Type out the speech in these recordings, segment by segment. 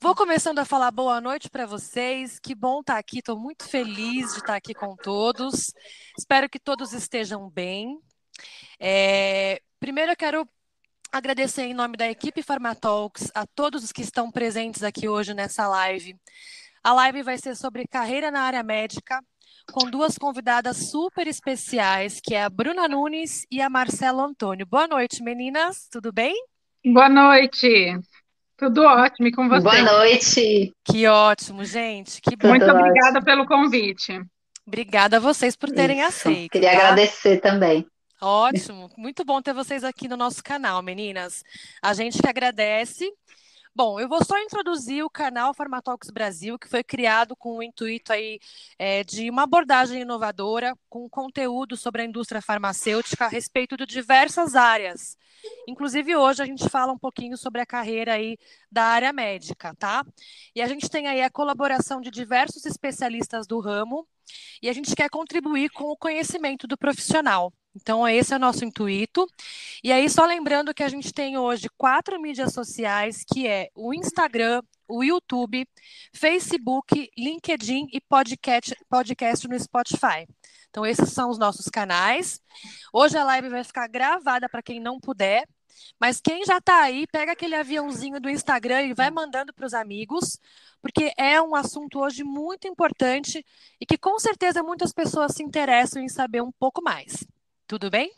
Vou começando a falar boa noite para vocês. Que bom estar tá aqui, estou muito feliz de estar tá aqui com todos. Espero que todos estejam bem. É... Primeiro, eu quero agradecer em nome da equipe Farmatalks a todos os que estão presentes aqui hoje nessa live. A live vai ser sobre carreira na área médica, com duas convidadas super especiais, que é a Bruna Nunes e a Marcela Antônio. Boa noite, meninas, tudo bem? Boa noite. Tudo ótimo e com você? Boa noite. Que ótimo, gente. Que bom. Muito Tudo obrigada ótimo. pelo convite. Obrigada a vocês por terem Isso. aceito. Queria tá? agradecer também. Ótimo, muito bom ter vocês aqui no nosso canal, meninas. A gente que agradece. Bom, eu vou só introduzir o canal Farmatalks Brasil, que foi criado com o intuito aí é, de uma abordagem inovadora, com conteúdo sobre a indústria farmacêutica a respeito de diversas áreas. Inclusive, hoje a gente fala um pouquinho sobre a carreira aí da área médica, tá? E a gente tem aí a colaboração de diversos especialistas do ramo, e a gente quer contribuir com o conhecimento do profissional. Então, esse é o nosso intuito. E aí, só lembrando que a gente tem hoje quatro mídias sociais, que é o Instagram, o YouTube, Facebook, LinkedIn e podcast, podcast no Spotify. Então, esses são os nossos canais. Hoje a live vai ficar gravada para quem não puder. Mas quem já está aí, pega aquele aviãozinho do Instagram e vai mandando para os amigos, porque é um assunto hoje muito importante e que com certeza muitas pessoas se interessam em saber um pouco mais. Tudo bem?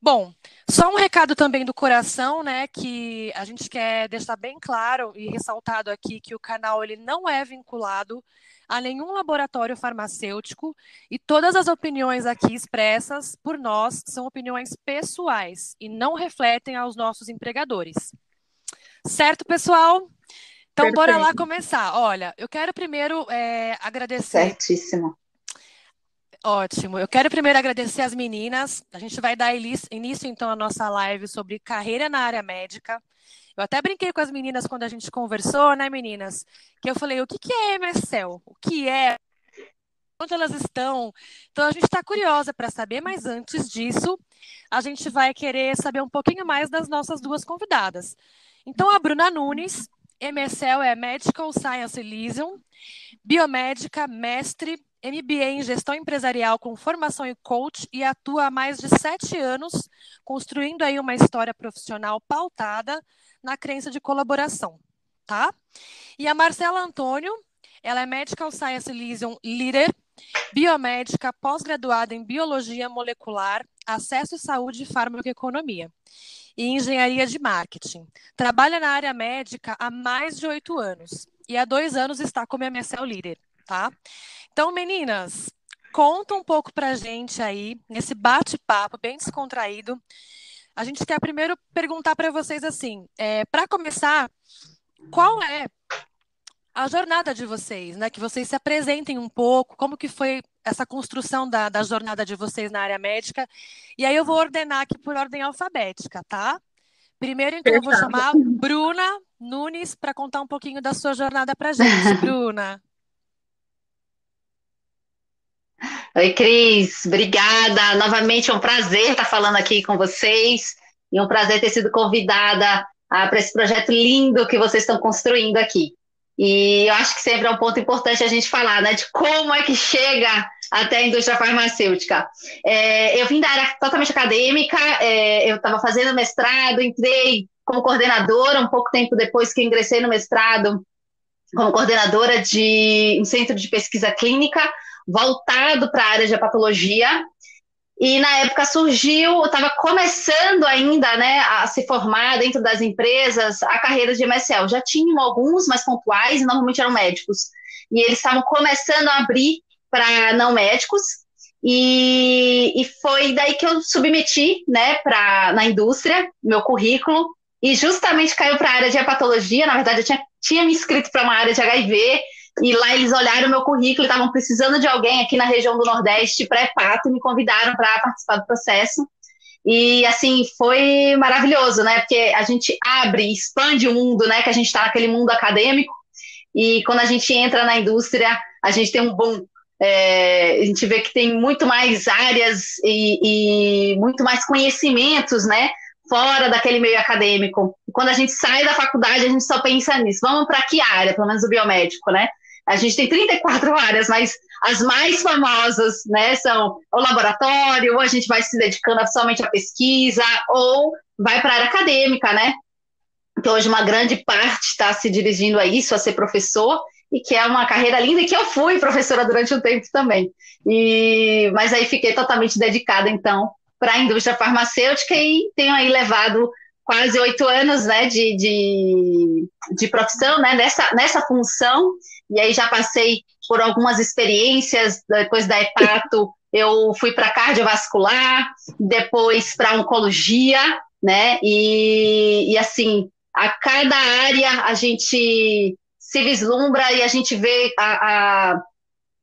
Bom, só um recado também do coração, né, que a gente quer deixar bem claro e ressaltado aqui que o canal ele não é vinculado a nenhum laboratório farmacêutico e todas as opiniões aqui expressas por nós são opiniões pessoais e não refletem aos nossos empregadores. Certo, pessoal? Então, Perfeito. bora lá começar. Olha, eu quero primeiro é, agradecer. Certíssimo. Ótimo. Eu quero primeiro agradecer as meninas. A gente vai dar início, então, à nossa live sobre carreira na área médica. Eu até brinquei com as meninas quando a gente conversou, né, meninas? Que eu falei, o que, que é MSL? O que é? Onde elas estão? Então, a gente está curiosa para saber, mas antes disso, a gente vai querer saber um pouquinho mais das nossas duas convidadas. Então, a Bruna Nunes, MSL é Medical Science Liaison, biomédica, mestre, MBA em gestão empresarial com formação em coach e atua há mais de sete anos construindo aí uma história profissional pautada na crença de colaboração, tá? E a Marcela Antônio, ela é Medical Science Liaison Leader, biomédica, pós-graduada em Biologia Molecular, Acesso e Saúde e Farmacoeconomia e Engenharia de Marketing. Trabalha na área médica há mais de oito anos e há dois anos está como MSL Leader, tá? Então, meninas, conta um pouco pra gente aí, nesse bate-papo bem descontraído. A gente quer primeiro perguntar para vocês assim, é, para começar, qual é a jornada de vocês, né? Que vocês se apresentem um pouco, como que foi essa construção da, da jornada de vocês na área médica. E aí eu vou ordenar aqui por ordem alfabética, tá? Primeiro, então, eu vou chamar Bruna Nunes para contar um pouquinho da sua jornada para gente. Bruna. Oi, Cris, obrigada. Novamente é um prazer estar falando aqui com vocês e um prazer ter sido convidada ah, para esse projeto lindo que vocês estão construindo aqui. E eu acho que sempre é um ponto importante a gente falar, né, de como é que chega até a indústria farmacêutica. É, eu vim da área totalmente acadêmica, é, eu estava fazendo mestrado, entrei como coordenadora um pouco tempo depois que ingressei no mestrado, como coordenadora de um centro de pesquisa clínica, voltado para a área de hepatologia. E na época surgiu, estava começando ainda né, a se formar dentro das empresas a carreira de MSL. Já tinham alguns mais pontuais, e normalmente eram médicos. E eles estavam começando a abrir para não médicos. E, e, foi daí que eu submeti né, pra, na indústria, meu currículo, e justamente caiu para a área de hepatologia. Na verdade, eu tinha, tinha me inscrito para uma área de HIV, e lá eles olharam meu currículo, estavam precisando de alguém aqui na região do Nordeste pré-pato e me convidaram para participar do processo. E assim, foi maravilhoso, né? Porque a gente abre, expande o mundo, né? Que a gente está naquele mundo acadêmico. E quando a gente entra na indústria, a gente tem um bom. É, a gente vê que tem muito mais áreas e, e muito mais conhecimentos, né? fora daquele meio acadêmico. Quando a gente sai da faculdade, a gente só pensa nisso. Vamos para que área? Pelo menos o biomédico, né? A gente tem 34 áreas, mas as mais famosas, né, são o laboratório, ou a gente vai se dedicando somente à pesquisa, ou vai para a área acadêmica, né? Que hoje uma grande parte está se dirigindo a isso, a ser professor, e que é uma carreira linda e que eu fui professora durante um tempo também. E, mas aí fiquei totalmente dedicada, então, para a indústria farmacêutica e tenho aí levado quase oito anos né, de, de, de, profissão né, nessa, nessa função, e aí já passei por algumas experiências, depois da hepato, eu fui para cardiovascular, depois para oncologia, né, e, e assim, a cada área a gente se vislumbra e a gente vê a, a,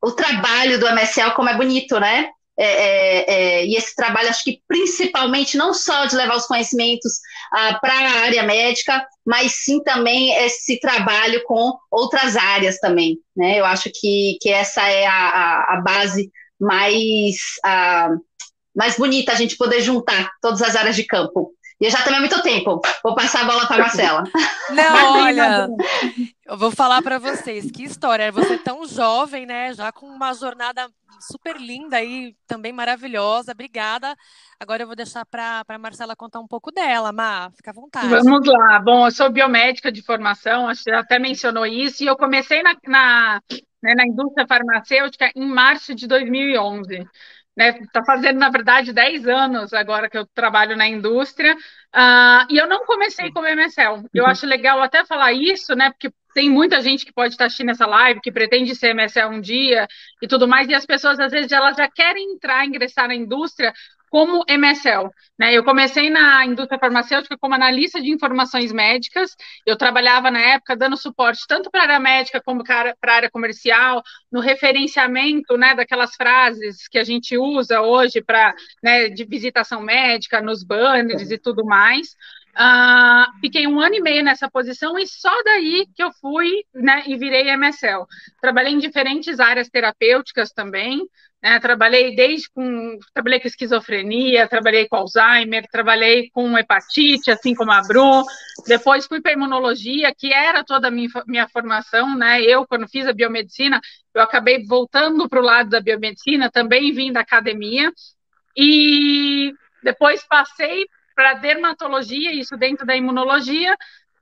o trabalho do MSL como é bonito, né? É, é, é, e esse trabalho, acho que principalmente não só de levar os conhecimentos ah, para a área médica, mas sim também esse trabalho com outras áreas também. Né? Eu acho que, que essa é a, a, a base mais, a, mais bonita, a gente poder juntar todas as áreas de campo. E eu já tomei muito tempo. Vou passar a bola para a Marcela. Não, olha, eu vou falar para vocês que história. Você tão jovem, né? Já com uma jornada super linda aí, também maravilhosa. Obrigada. Agora eu vou deixar para a Marcela contar um pouco dela. Má, fica à vontade. Vamos lá. Bom, eu sou biomédica de formação, acho que até mencionou isso, e eu comecei na, na, né, na indústria farmacêutica em março de 2011 né? Está fazendo, na verdade, 10 anos agora que eu trabalho na indústria, uh, e eu não comecei como MSL. Eu uhum. acho legal até falar isso, né? Porque tem muita gente que pode estar assistindo essa live, que pretende ser MSL um dia e tudo mais, e as pessoas, às vezes, elas já querem entrar, ingressar na indústria como MSL. Né? Eu comecei na indústria farmacêutica como analista de informações médicas. Eu trabalhava na época dando suporte tanto para a área médica como para a área comercial, no referenciamento né, daquelas frases que a gente usa hoje para né, de visitação médica, nos banners e tudo mais. Uh, fiquei um ano e meio nessa posição e só daí que eu fui né, e virei MSL. Trabalhei em diferentes áreas terapêuticas também, né? Trabalhei desde com trabalhei com esquizofrenia, trabalhei com Alzheimer, trabalhei com hepatite, assim como a Bru. Depois fui para imunologia, que era toda a minha, minha formação, né? Eu quando fiz a biomedicina, eu acabei voltando para o lado da biomedicina, também vim da academia e depois passei para dermatologia, isso dentro da imunologia,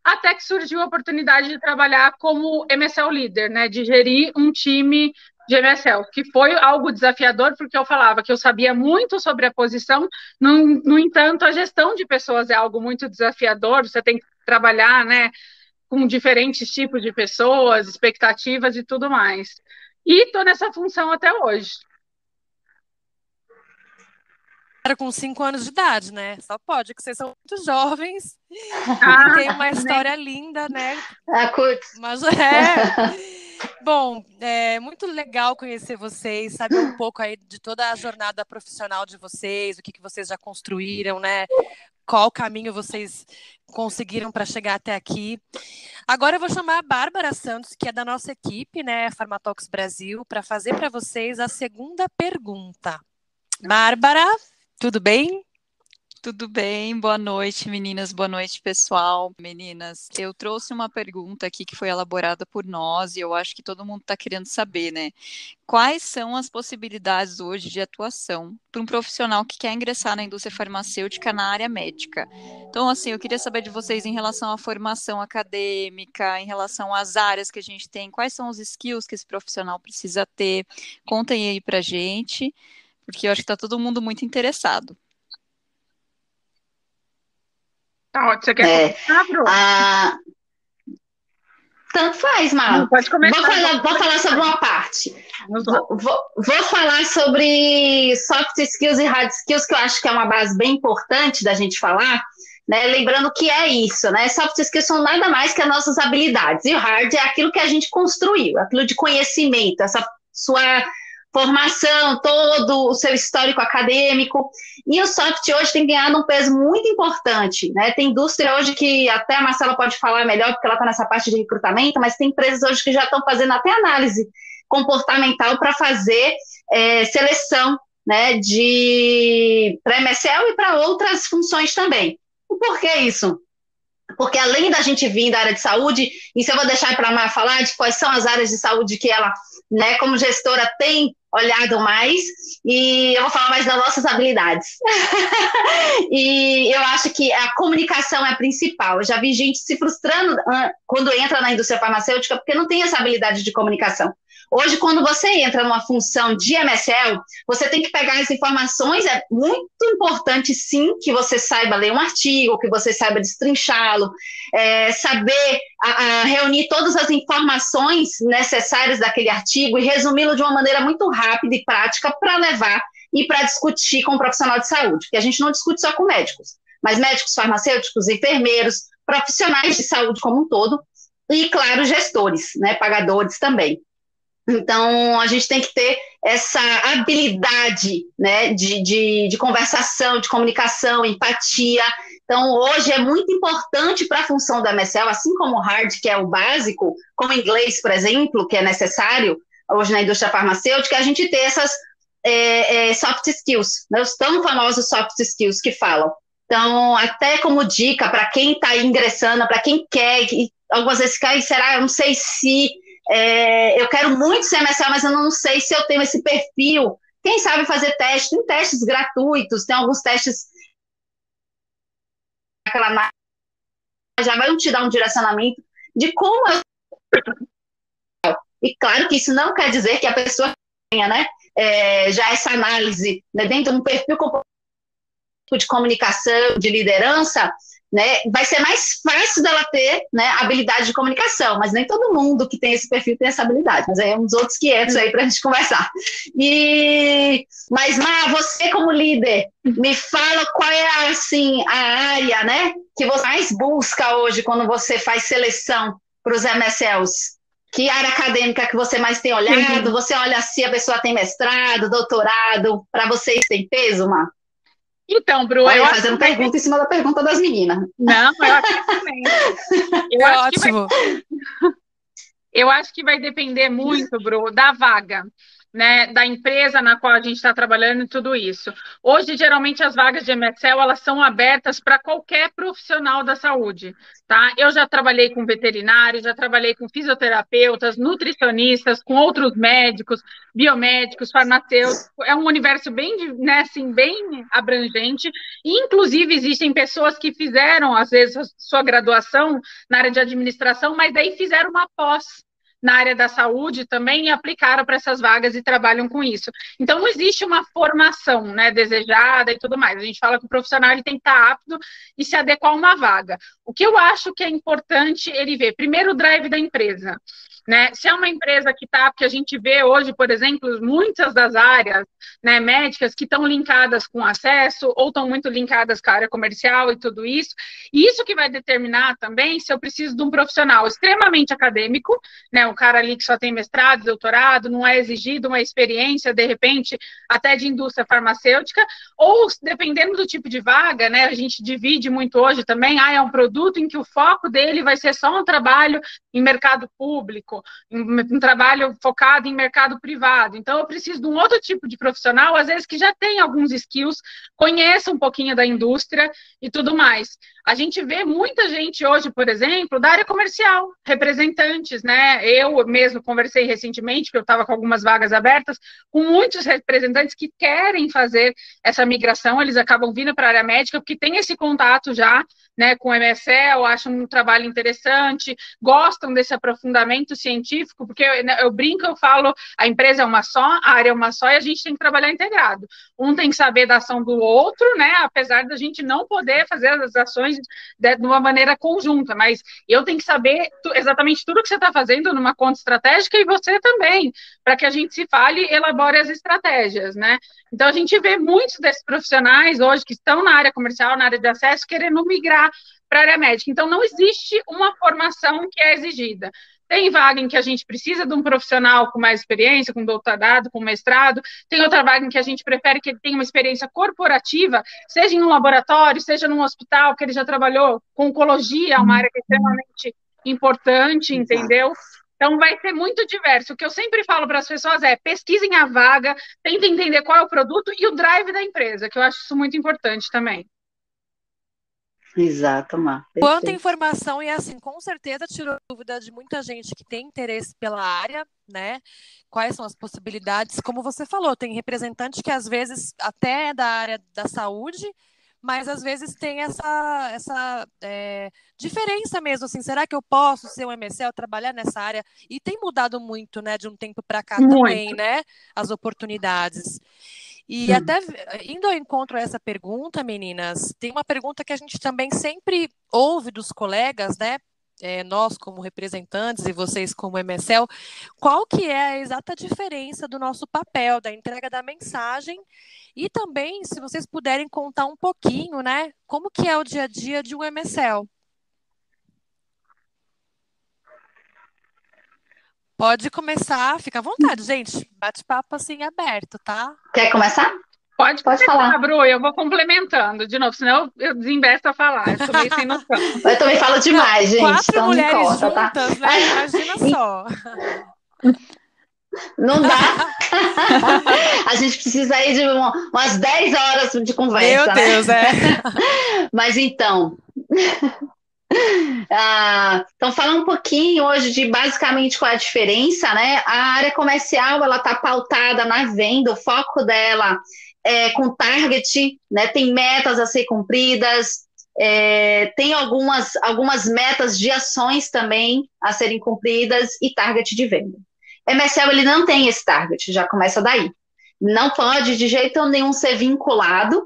até que surgiu a oportunidade de trabalhar como MSL líder, né, de gerir um time de MSL, que foi algo desafiador, porque eu falava que eu sabia muito sobre a posição, no, no entanto, a gestão de pessoas é algo muito desafiador, você tem que trabalhar, né, com diferentes tipos de pessoas, expectativas e tudo mais. E estou nessa função até hoje. Era com cinco anos de idade, né? Só pode, que vocês são muito jovens. Ah, tem uma história né? linda, né? Ah, curto. Mas é. Bom, é muito legal conhecer vocês, saber um pouco aí de toda a jornada profissional de vocês, o que, que vocês já construíram, né? Qual caminho vocês conseguiram para chegar até aqui. Agora eu vou chamar a Bárbara Santos, que é da nossa equipe, né, Farmatox Brasil, para fazer para vocês a segunda pergunta. Bárbara, tudo bem? Tudo bem? Boa noite, meninas. Boa noite, pessoal. Meninas, eu trouxe uma pergunta aqui que foi elaborada por nós e eu acho que todo mundo está querendo saber, né? Quais são as possibilidades hoje de atuação para um profissional que quer ingressar na indústria farmacêutica na área médica? Então, assim, eu queria saber de vocês em relação à formação acadêmica, em relação às áreas que a gente tem, quais são os skills que esse profissional precisa ter. Contem aí para gente, porque eu acho que está todo mundo muito interessado. Tá ótimo. Você quer é, começar, ah, Tanto faz, Mal. pode começar. Vou falar, vou falar sobre uma parte. Vou, vou, vou, falar sobre soft skills e hard skills, que eu acho que é uma base bem importante da gente falar. Né? Lembrando que é isso, né? Soft skills são nada mais que as nossas habilidades. E o hard é aquilo que a gente construiu, aquilo de conhecimento, essa sua formação, todo o seu histórico acadêmico. E o soft hoje tem ganhado um peso muito importante. Né? Tem indústria hoje que até a Marcela pode falar melhor, porque ela está nessa parte de recrutamento, mas tem empresas hoje que já estão fazendo até análise comportamental para fazer é, seleção né, de para MSL e para outras funções também. E por que isso? Porque além da gente vir da área de saúde, isso eu vou deixar para a falar de quais são as áreas de saúde que ela, né, como gestora, tem olhado mais, e eu vou falar mais das nossas habilidades. e eu acho que a comunicação é a principal. Eu já vi gente se frustrando quando entra na indústria farmacêutica porque não tem essa habilidade de comunicação. Hoje, quando você entra numa função de MSL, você tem que pegar as informações. É muito importante, sim, que você saiba ler um artigo, que você saiba destrinchá-lo, é, saber a, a reunir todas as informações necessárias daquele artigo e resumi-lo de uma maneira muito rápida e prática para levar e para discutir com o profissional de saúde, porque a gente não discute só com médicos, mas médicos, farmacêuticos, enfermeiros, profissionais de saúde como um todo, e, claro, gestores, né, pagadores também. Então, a gente tem que ter essa habilidade né, de, de, de conversação, de comunicação, empatia. Então, hoje é muito importante para a função da MSL, assim como o hard, que é o básico, como inglês, por exemplo, que é necessário hoje na indústria farmacêutica, a gente ter essas é, é, soft skills, né, os tão famosos soft skills que falam. Então, até como dica para quem está ingressando, para quem quer, algumas vezes cai, será, eu não sei se é, eu quero muito ser MSL, mas eu não sei se eu tenho esse perfil. Quem sabe fazer teste? Tem testes gratuitos, tem alguns testes. Aquela já vai te dar um direcionamento de como eu. E claro que isso não quer dizer que a pessoa tenha, né? É, já essa análise né, dentro de um perfil de comunicação, de liderança, né, vai ser mais fácil dela ter né, habilidade de comunicação, mas nem todo mundo que tem esse perfil tem essa habilidade, mas aí é uns outros 500 aí para a gente conversar. E, mas, Má, você como líder, me fala qual é assim, a área né, que você mais busca hoje quando você faz seleção para os MSLs? Que área acadêmica que você mais tem olhado? Uhum. Você olha se a pessoa tem mestrado, doutorado, para vocês tem peso, Má? Então, Bru, Olha, eu fazendo pergunta vai... em cima da pergunta das meninas. Não, eu acho que também. Eu é acho ótimo. Vai... Eu acho que vai depender muito, Bru, da vaga né, da empresa na qual a gente está trabalhando e tudo isso. Hoje, geralmente, as vagas de MSL, elas são abertas para qualquer profissional da saúde, tá? Eu já trabalhei com veterinários, já trabalhei com fisioterapeutas, nutricionistas, com outros médicos, biomédicos, farmacêuticos, é um universo bem, né, assim, bem abrangente, e, inclusive, existem pessoas que fizeram, às vezes, sua graduação na área de administração, mas daí fizeram uma pós, na área da saúde também e aplicaram para essas vagas e trabalham com isso. Então, não existe uma formação né, desejada e tudo mais. A gente fala que o profissional ele tem que estar apto e se adequar a uma vaga. O que eu acho que é importante ele ver, primeiro, o drive da empresa. Né? Se é uma empresa que está, porque a gente vê hoje, por exemplo, muitas das áreas né, médicas que estão linkadas com acesso ou estão muito linkadas com a área comercial e tudo isso, e isso que vai determinar também se eu preciso de um profissional extremamente acadêmico, né, um cara ali que só tem mestrado, doutorado, não é exigido uma experiência, de repente, até de indústria farmacêutica, ou dependendo do tipo de vaga, né, a gente divide muito hoje também, ah, é um produto em que o foco dele vai ser só um trabalho em mercado público, um, um trabalho focado em mercado privado. Então, eu preciso de um outro tipo de profissional, às vezes que já tem alguns skills, conheça um pouquinho da indústria e tudo mais. A gente vê muita gente hoje, por exemplo, da área comercial, representantes, né? Eu mesmo conversei recentemente, que eu estava com algumas vagas abertas, com muitos representantes que querem fazer essa migração, eles acabam vindo para a área médica, porque tem esse contato já, né, com o MSL, acham um trabalho interessante, gostam desse aprofundamento científico, porque eu, né, eu brinco, eu falo, a empresa é uma só, a área é uma só, e a gente tem que trabalhar integrado. Um tem que saber da ação do outro, né, apesar da gente não poder fazer as ações de, de uma maneira conjunta, mas eu tenho que saber tu, exatamente tudo que você está fazendo numa conta estratégica e você também, para que a gente se fale e elabore as estratégias, né? Então, a gente vê muitos desses profissionais hoje que estão na área comercial, na área de acesso, querendo migrar para a área médica. Então, não existe uma formação que é exigida. Tem vaga em que a gente precisa de um profissional com mais experiência, com doutorado, com mestrado. Tem outra vaga em que a gente prefere que ele tenha uma experiência corporativa, seja em um laboratório, seja num hospital, que ele já trabalhou com oncologia, é uma área que é extremamente importante, entendeu? Então, vai ser muito diverso. O que eu sempre falo para as pessoas é pesquisem a vaga, tentem entender qual é o produto e o drive da empresa, que eu acho isso muito importante também. Exato, Mar. Quanta informação, e assim, com certeza tirou dúvida de muita gente que tem interesse pela área, né? Quais são as possibilidades? Como você falou, tem representante que às vezes até é da área da saúde, mas às vezes tem essa, essa é, diferença mesmo, assim, será que eu posso ser um MSL, trabalhar nessa área? E tem mudado muito, né, de um tempo para cá muito. também, né, as oportunidades. E Sim. até indo ao encontro a essa pergunta, meninas, tem uma pergunta que a gente também sempre ouve dos colegas, né? É, nós como representantes e vocês como MSL, qual que é a exata diferença do nosso papel, da entrega da mensagem e também, se vocês puderem contar um pouquinho, né, como que é o dia a dia de um MSL? Pode começar, fica à vontade, gente. Bate-papo assim aberto, tá? Quer começar? Pode, Pode falar. Bru, eu vou complementando de novo, senão eu desembesto a falar. Eu sou meio sem noção. eu também falo demais, gente. Quatro então mulheres conta, tá? juntas, tá? né? Imagina só. Não dá. a gente precisa aí de umas 10 horas de conversa. Meu né? Deus, é. Mas então, ah, então, falando um pouquinho hoje de basicamente qual é a diferença, né? A área comercial ela está pautada na venda, o foco dela é com target, né? Tem metas a ser cumpridas, é, tem algumas, algumas metas de ações também a serem cumpridas e target de venda. MSL ele não tem esse target, já começa daí. Não pode de jeito nenhum ser vinculado,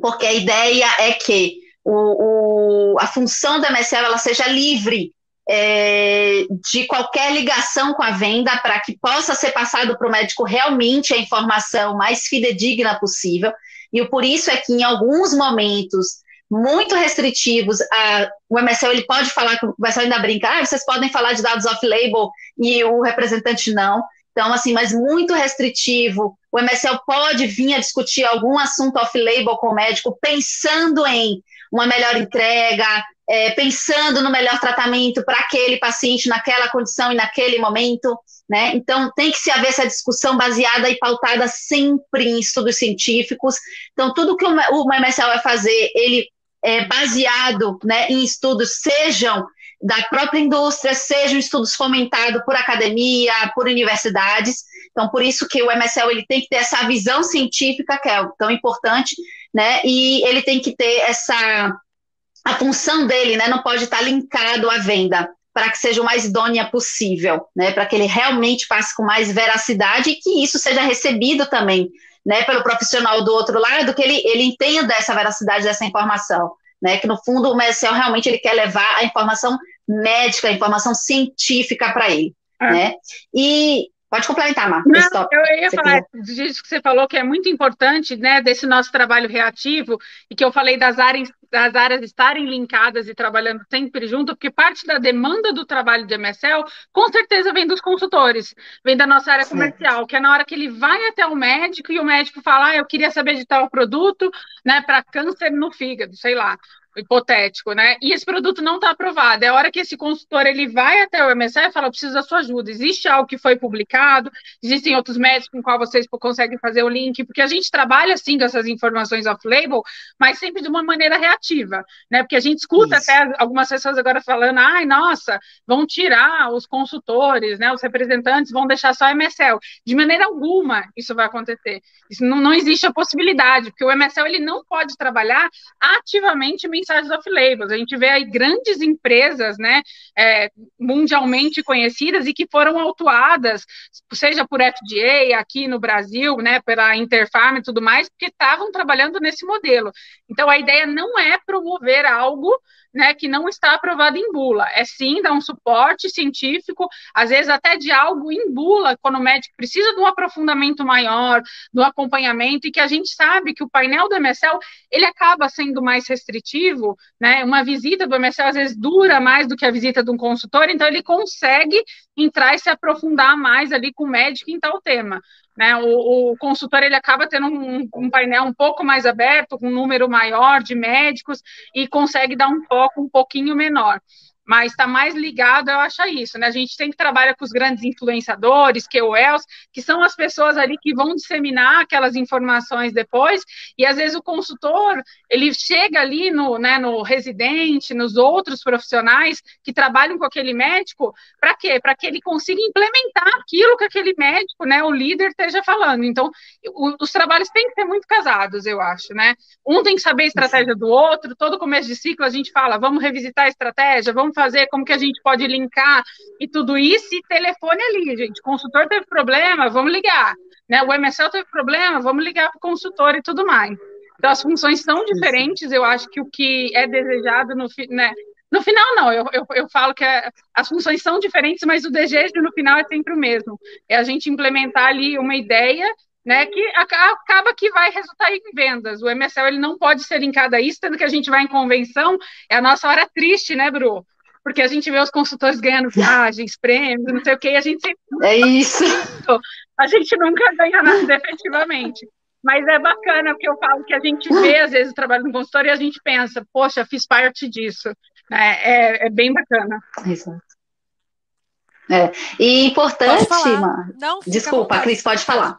porque a ideia é que o, o, a função da MSL ela seja livre é, de qualquer ligação com a venda para que possa ser passado para o médico realmente a informação mais fidedigna possível. E por isso é que em alguns momentos muito restritivos, a, o MSL ele pode falar, o MSL ainda brinca, ah, vocês podem falar de dados off-label e o representante não. Então, assim, mas muito restritivo. O MSL pode vir a discutir algum assunto off-label com o médico, pensando em uma melhor entrega, é, pensando no melhor tratamento para aquele paciente naquela condição e naquele momento, né? Então tem que se haver essa discussão baseada e pautada sempre em estudos científicos. Então tudo que o, MSL vai fazer, ele é baseado, né, em estudos sejam da própria indústria, sejam estudos fomentados por academia, por universidades. Então, por isso que o MSL ele tem que ter essa visão científica, que é tão importante, né? E ele tem que ter essa a função dele, né? Não pode estar linkado à venda para que seja o mais idônea possível, né? Para que ele realmente passe com mais veracidade e que isso seja recebido também, né? Pelo profissional do outro lado, que ele, ele entenda essa veracidade dessa informação, né? Que no fundo o MSL realmente ele quer levar a informação médica, a informação científica para ele, é. né? E Pode complementar, Mar. Não, eu ia falar disso que você falou, que é muito importante, né, desse nosso trabalho reativo, e que eu falei das áreas, das áreas estarem linkadas e trabalhando sempre junto, porque parte da demanda do trabalho de MSL, com certeza, vem dos consultores, vem da nossa área comercial, Sim. que é na hora que ele vai até o médico e o médico fala, ah, eu queria saber de tal produto, né, para câncer no fígado, sei lá hipotético, né? E esse produto não está aprovado. É a hora que esse consultor ele vai até o MSF e fala: preciso da sua ajuda. Existe algo que foi publicado? Existem outros médicos com qual vocês conseguem fazer o link? Porque a gente trabalha assim com essas informações off-label, mas sempre de uma maneira reativa, né? Porque a gente escuta Isso. até algumas pessoas agora falando: ai, nossa, vão tirar os consultores, né? Os representantes vão deixar só MSL. De maneira alguma isso vai acontecer. Isso não, não existe a possibilidade, porque o MSL ele não pode trabalhar ativamente mensagens off-labels. A gente vê aí grandes empresas, né, é, mundialmente conhecidas e que foram autuadas, seja por FDA aqui no Brasil, né, pela Interfarm e tudo mais, porque estavam trabalhando nesse modelo. Então, a ideia não é promover algo né, que não está aprovado em bula. É sim dar um suporte científico, às vezes até de algo em bula, quando o médico precisa de um aprofundamento maior, do acompanhamento, e que a gente sabe que o painel do MSL, ele acaba sendo mais restritivo, né, uma visita do MSL às vezes dura mais do que a visita de um consultor, então ele consegue entrar e se aprofundar mais ali com o médico em tal tema. Né, o, o, consultor ele acaba tendo um, um, painel um pouco mais aberto, com um número maior de médicos e consegue dar um foco um pouquinho menor. Mas está mais ligado, eu acho, a isso, né? A gente sempre trabalha com os grandes influenciadores, KOLs, que são as pessoas ali que vão disseminar aquelas informações depois, e às vezes o consultor, ele chega ali no, né, no residente, nos outros profissionais que trabalham com aquele médico, para quê? Para que ele consiga implementar aquilo que aquele médico, né, o líder esteja falando. Então, o, os trabalhos têm que ser muito casados, eu acho, né? Um tem que saber a estratégia do outro, todo começo de ciclo a gente fala, vamos revisitar a estratégia, vamos fazer, como que a gente pode linkar e tudo isso, e telefone ali, gente. O consultor teve problema, vamos ligar. Né? O MSL teve problema, vamos ligar para o consultor e tudo mais. Então, as funções são diferentes, eu acho que o que é desejado no, né, no final, não, eu, eu, eu falo que é, as funções são diferentes, mas o desejo no final é sempre o mesmo. É a gente implementar ali uma ideia né, que acaba que vai resultar em vendas. O MSL ele não pode ser linkado a isso, tendo que a gente vai em convenção, é a nossa hora triste, né, Bru? Porque a gente vê os consultores ganhando viagens, prêmios, não sei o que, e a gente sempre... É isso! A gente nunca ganha nada efetivamente. Mas é bacana, porque eu falo que a gente vê, às vezes, o trabalho no consultor e a gente pensa, poxa, fiz parte disso. É, é, é bem bacana. Exato. É. E importante, mano. Desculpa, a Cris pode falar.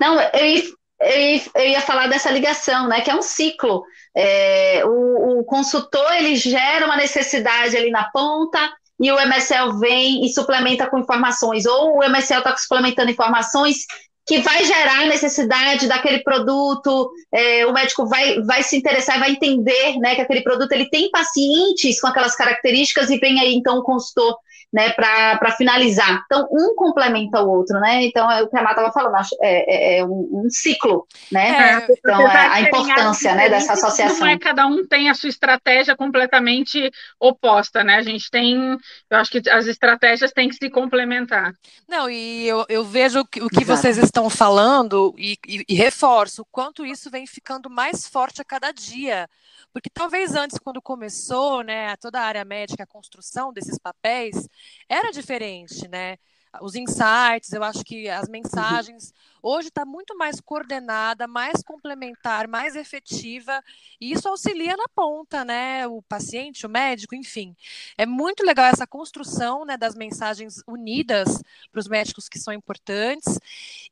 Não, eu eu ia, falar dessa ligação, né? Que é um ciclo. É, o, o, consultor ele gera uma necessidade ali na ponta e o MSL vem e suplementa com informações, ou o MSL está suplementando informações que vai gerar necessidade daquele produto, é, o médico vai, vai se interessar, vai entender né, que aquele produto ele tem pacientes com aquelas características e vem aí então o consultor né, para finalizar. Então, um complementa o outro, né? Então, é o que a Má estava falando, é, é, é um, um, ciclo, né? É, então, é a importância né, dessa associação. Não é cada um tem a sua estratégia completamente oposta, né? A gente tem, eu acho que as estratégias têm que se complementar. Não, e eu, eu vejo o que, o que vocês estão falando e, e, e reforço o quanto isso vem ficando mais forte a cada dia. Porque talvez antes, quando começou, né, toda a área médica, a construção desses papéis, era diferente, né? Os insights, eu acho que as uhum. mensagens hoje está muito mais coordenada, mais complementar, mais efetiva, e isso auxilia na ponta, né? O paciente, o médico, enfim. É muito legal essa construção né, das mensagens unidas para os médicos que são importantes.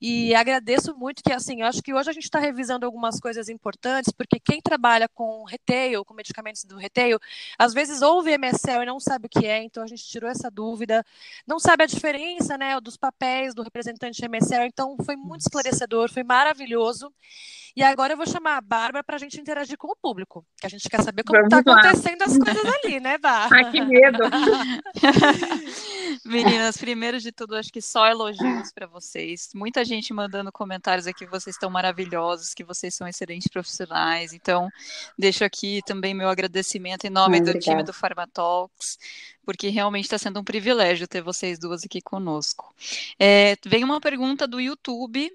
E agradeço muito que, assim, eu acho que hoje a gente está revisando algumas coisas importantes, porque quem trabalha com retail, com medicamentos do retail, às vezes ouve MSL e não sabe o que é, então a gente tirou essa dúvida, não sabe a diferença né, dos papéis do representante MSL, então foi muito esclarecedor, foi maravilhoso. E agora eu vou chamar a Bárbara para a gente interagir com o público, que a gente quer saber como está acontecendo as coisas ali, né, Bárbara? Ai, que medo! Meninas, primeiro de tudo, acho que só elogios para vocês. Muita gente mandando comentários aqui, vocês estão maravilhosos, que vocês são excelentes profissionais. Então, deixo aqui também meu agradecimento em nome do time do Pharmatalks, porque realmente está sendo um privilégio ter vocês duas aqui conosco. É, vem uma pergunta do YouTube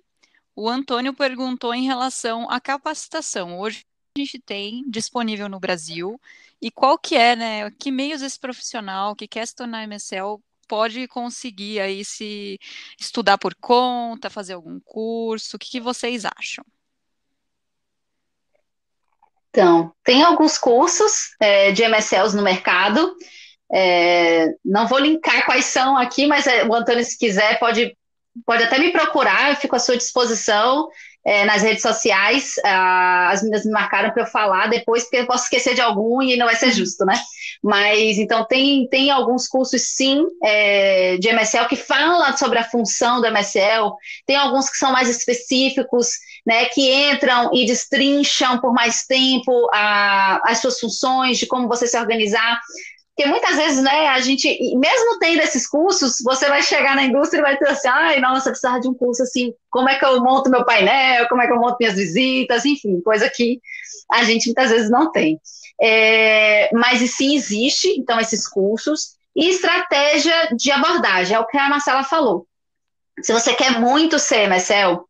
o Antônio perguntou em relação à capacitação. Hoje a gente tem disponível no Brasil e qual que é, né? Que meios esse profissional que quer se tornar MSL pode conseguir aí se estudar por conta, fazer algum curso? O que, que vocês acham? Então, tem alguns cursos é, de MSLs no mercado. É, não vou linkar quais são aqui, mas é, o Antônio, se quiser, pode pode até me procurar, eu fico à sua disposição é, nas redes sociais. Ah, as meninas me marcaram para eu falar depois, porque eu posso esquecer de algum e não vai ser justo, né? Mas então tem, tem alguns cursos sim é, de MSL que falam sobre a função do MSL, tem alguns que são mais específicos, né? Que entram e destrincham por mais tempo a, as suas funções, de como você se organizar. Porque muitas vezes, né, a gente, mesmo tendo esses cursos, você vai chegar na indústria e vai ter assim, ai, nossa, precisar de um curso assim, como é que eu monto meu painel, como é que eu monto minhas visitas, enfim, coisa que a gente muitas vezes não tem. É, mas sim existe, então, esses cursos, e estratégia de abordagem, é o que a Marcela falou. Se você quer muito ser MSL, uh,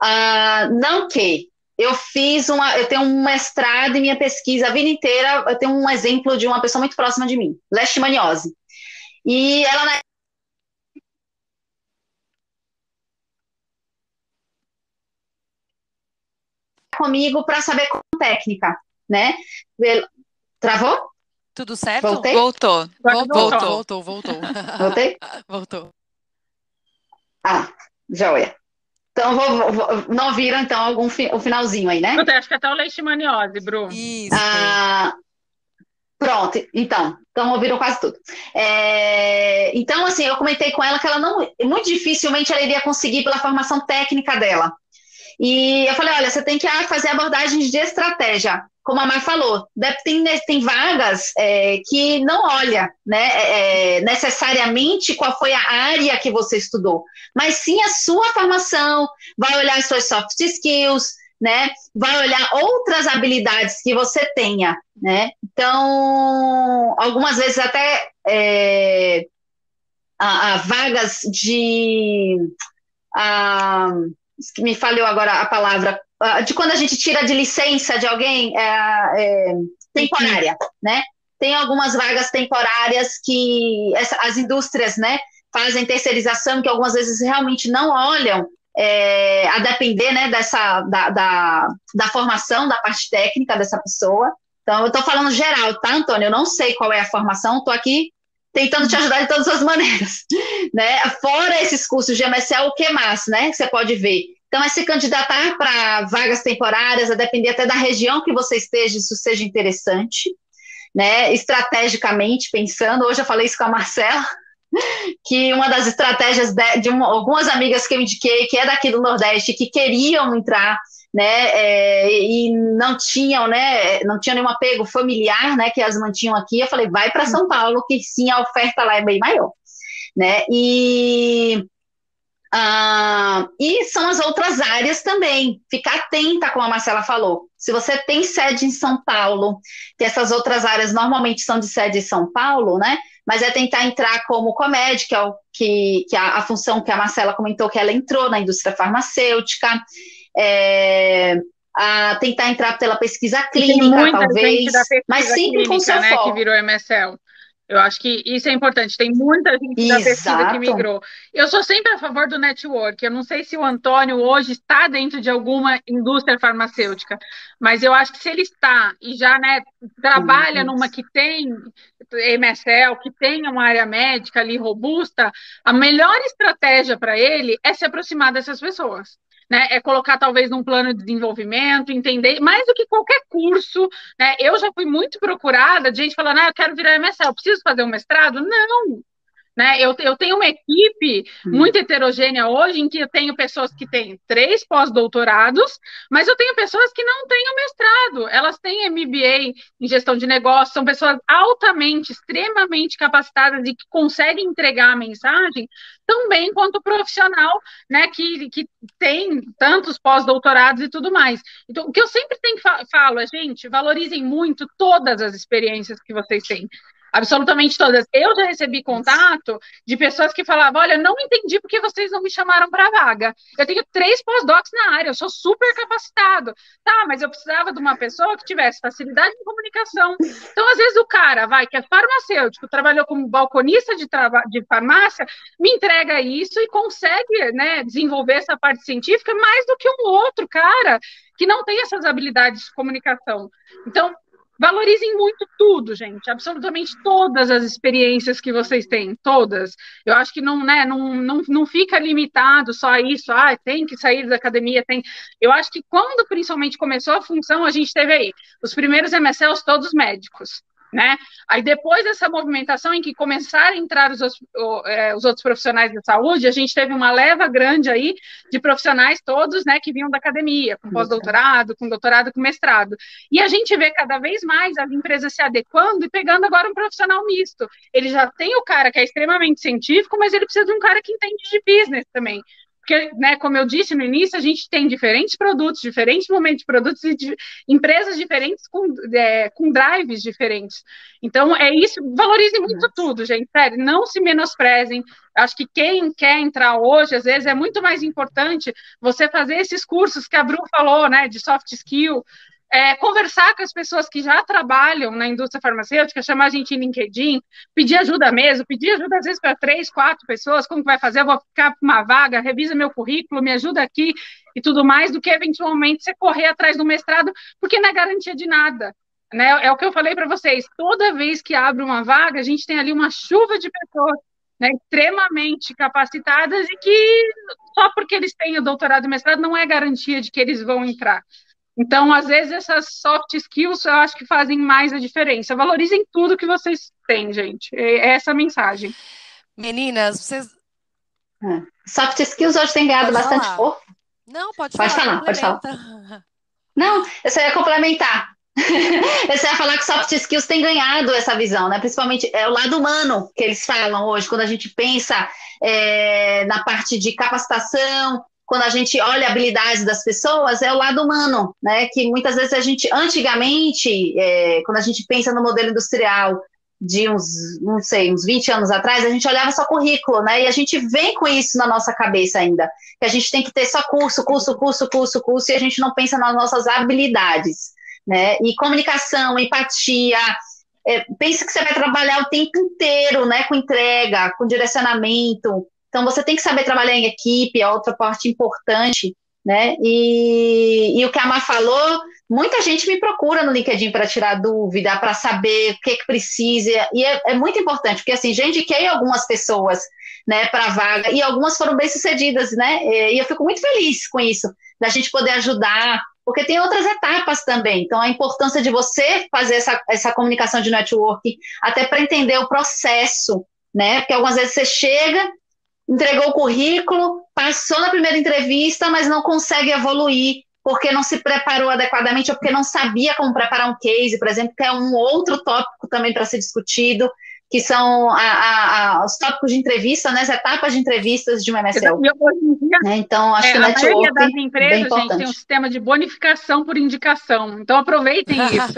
ah, não que eu fiz uma, eu tenho um mestrado em minha pesquisa a vida inteira, eu tenho um exemplo de uma pessoa muito próxima de mim, leishmaniose. E ela na comigo para saber como técnica, né? Travou? Tudo certo? Voltei? Voltou. Voltou, voltou, voltou. Voltou. Voltei? voltou. Ah, joia. Então, vou, vou, não viram, então, algum fi, o finalzinho aí, né? Eu acho que até o leishmaniose, Bruno. Isso. Ah, pronto, então. Então, ouviram quase tudo. É, então, assim, eu comentei com ela que ela não... Muito dificilmente ela iria conseguir pela formação técnica dela. E eu falei, olha, você tem que ah, fazer abordagens de estratégia como a Mar falou, tem, tem vagas é, que não olha né, é, é, necessariamente qual foi a área que você estudou, mas sim a sua formação, vai olhar as suas soft skills, né, vai olhar outras habilidades que você tenha, né? Então, algumas vezes até é, a, a vagas de a, me falhou agora a palavra de quando a gente tira de licença de alguém é, é, temporária, né? Tem algumas vagas temporárias que essa, as indústrias, né, fazem terceirização que algumas vezes realmente não olham é, a depender, né, dessa da, da, da, formação da parte técnica dessa pessoa. Então, eu estou falando geral, tá, Antônio? Eu não sei qual é a formação, estou aqui tentando te ajudar de todas as maneiras, né? Fora esses cursos de MSL, o que mais, né? Você pode ver então, é se candidatar para vagas temporárias, a depender até da região que você esteja, isso seja interessante, né? Estrategicamente pensando, hoje eu falei isso com a Marcela, que uma das estratégias de, de uma, algumas amigas que eu indiquei, que é daqui do Nordeste, que queriam entrar, né, é, e não tinham, né, não tinham nenhum apego familiar, né, que as mantinham aqui, eu falei, vai para São Paulo, que sim, a oferta lá é bem maior, né, e ah, e são as outras áreas também. Ficar atenta, como a Marcela falou. Se você tem sede em São Paulo, que essas outras áreas normalmente são de sede em São Paulo, né? Mas é tentar entrar como comédia, que é o, que, que a, a, função que a Marcela comentou que ela entrou na indústria farmacêutica. É, a tentar entrar pela pesquisa clínica, talvez, mas sempre clínica, com seu né, foco. que virou MSL. Eu acho que isso é importante. Tem muita gente Exato. da pesquisa que migrou. Eu sou sempre a favor do network. Eu não sei se o Antônio hoje está dentro de alguma indústria farmacêutica, mas eu acho que se ele está e já né, trabalha uhum. numa que tem MSL, que tem uma área médica ali robusta, a melhor estratégia para ele é se aproximar dessas pessoas né, é colocar talvez num plano de desenvolvimento, entender, mais do que qualquer curso, né, eu já fui muito procurada de gente falando, ah, eu quero virar MSL, preciso fazer um mestrado? Não, né? Eu, eu tenho uma equipe hum. muito heterogênea hoje, em que eu tenho pessoas que têm três pós-doutorados, mas eu tenho pessoas que não têm o mestrado. Elas têm MBA em gestão de negócios, são pessoas altamente, extremamente capacitadas e que conseguem entregar a mensagem tão bem quanto o profissional né, que, que tem tantos pós-doutorados e tudo mais. Então, o que eu sempre tenho, falo é, gente, valorizem muito todas as experiências que vocês têm absolutamente todas. Eu já recebi contato de pessoas que falavam: olha, não entendi porque vocês não me chamaram para a vaga. Eu tenho três pós-docs na área, eu sou super capacitado. Tá, mas eu precisava de uma pessoa que tivesse facilidade de comunicação. Então, às vezes, o cara vai, que é farmacêutico, trabalhou como balconista de, de farmácia, me entrega isso e consegue né, desenvolver essa parte científica mais do que um outro cara que não tem essas habilidades de comunicação. Então, Valorizem muito tudo, gente, absolutamente todas as experiências que vocês têm, todas. Eu acho que não, né, não, não, não fica limitado só a isso, ah, tem que sair da academia, tem. Eu acho que quando principalmente começou a função, a gente teve aí os primeiros MSLs todos médicos né? Aí depois dessa movimentação em que começaram a entrar os, é, os, outros profissionais da saúde, a gente teve uma leva grande aí de profissionais todos, né, que vinham da academia, com pós-doutorado, com doutorado, com mestrado. E a gente vê cada vez mais as empresas se adequando e pegando agora um profissional misto. Ele já tem o cara que é extremamente científico, mas ele precisa de um cara que entende de business também. Porque, né, como eu disse no início, a gente tem diferentes produtos, diferentes momentos de produtos e de empresas diferentes com, é, com drives diferentes. Então, é isso, valorize muito tudo, gente, sério, não se menosprezem. Acho que quem quer entrar hoje, às vezes, é muito mais importante você fazer esses cursos que a Bru falou, né, de soft skill, é, conversar com as pessoas que já trabalham na indústria farmacêutica, chamar a gente em LinkedIn, pedir ajuda mesmo, pedir ajuda às vezes para três, quatro pessoas, como vai fazer? Eu vou ficar uma vaga, revisa meu currículo, me ajuda aqui e tudo mais, do que eventualmente você correr atrás do mestrado, porque não é garantia de nada. né? É o que eu falei para vocês. Toda vez que abre uma vaga, a gente tem ali uma chuva de pessoas né, extremamente capacitadas e que só porque eles têm o doutorado e mestrado não é garantia de que eles vão entrar. Então, às vezes, essas soft skills eu acho que fazem mais a diferença. Valorizem tudo que vocês têm, gente. É essa a mensagem. Meninas, vocês. É. Soft skills hoje tem ganhado pode bastante força. Não, pode, pode falar. Pode falar, pode falar. Não, eu só ia complementar. Você ia falar que soft skills tem ganhado essa visão, né? Principalmente é o lado humano que eles falam hoje, quando a gente pensa é, na parte de capacitação, quando a gente olha a habilidade das pessoas, é o lado humano, né? Que muitas vezes a gente, antigamente, é, quando a gente pensa no modelo industrial de uns, não sei, uns 20 anos atrás, a gente olhava só currículo, né? E a gente vem com isso na nossa cabeça ainda, que a gente tem que ter só curso, curso, curso, curso, curso, e a gente não pensa nas nossas habilidades né? E comunicação, empatia. É, pensa que você vai trabalhar o tempo inteiro, né? Com entrega, com direcionamento. Então você tem que saber trabalhar em equipe, é outra parte importante, né? E, e o que a Mar falou, muita gente me procura no LinkedIn para tirar dúvida, para saber o que, que precisa. E é, é, muito importante, porque assim, já indiquei algumas pessoas né, para a vaga, e algumas foram bem sucedidas, né? E eu fico muito feliz com isso, da gente poder ajudar porque tem outras etapas também. Então, a importância de você fazer essa, essa comunicação de network, até para entender o processo, né? Porque algumas vezes você chega, entregou o currículo, passou na primeira entrevista, mas não consegue evoluir, porque não se preparou adequadamente ou porque não sabia como preparar um case, por exemplo, que é um outro tópico também para ser discutido que são a, a, os tópicos de entrevista, né, as etapas de entrevistas de uma MSL. Né, então, acho é, que o network a maioria das empresas, gente, tem um sistema de bonificação por indicação. Então, aproveitem isso.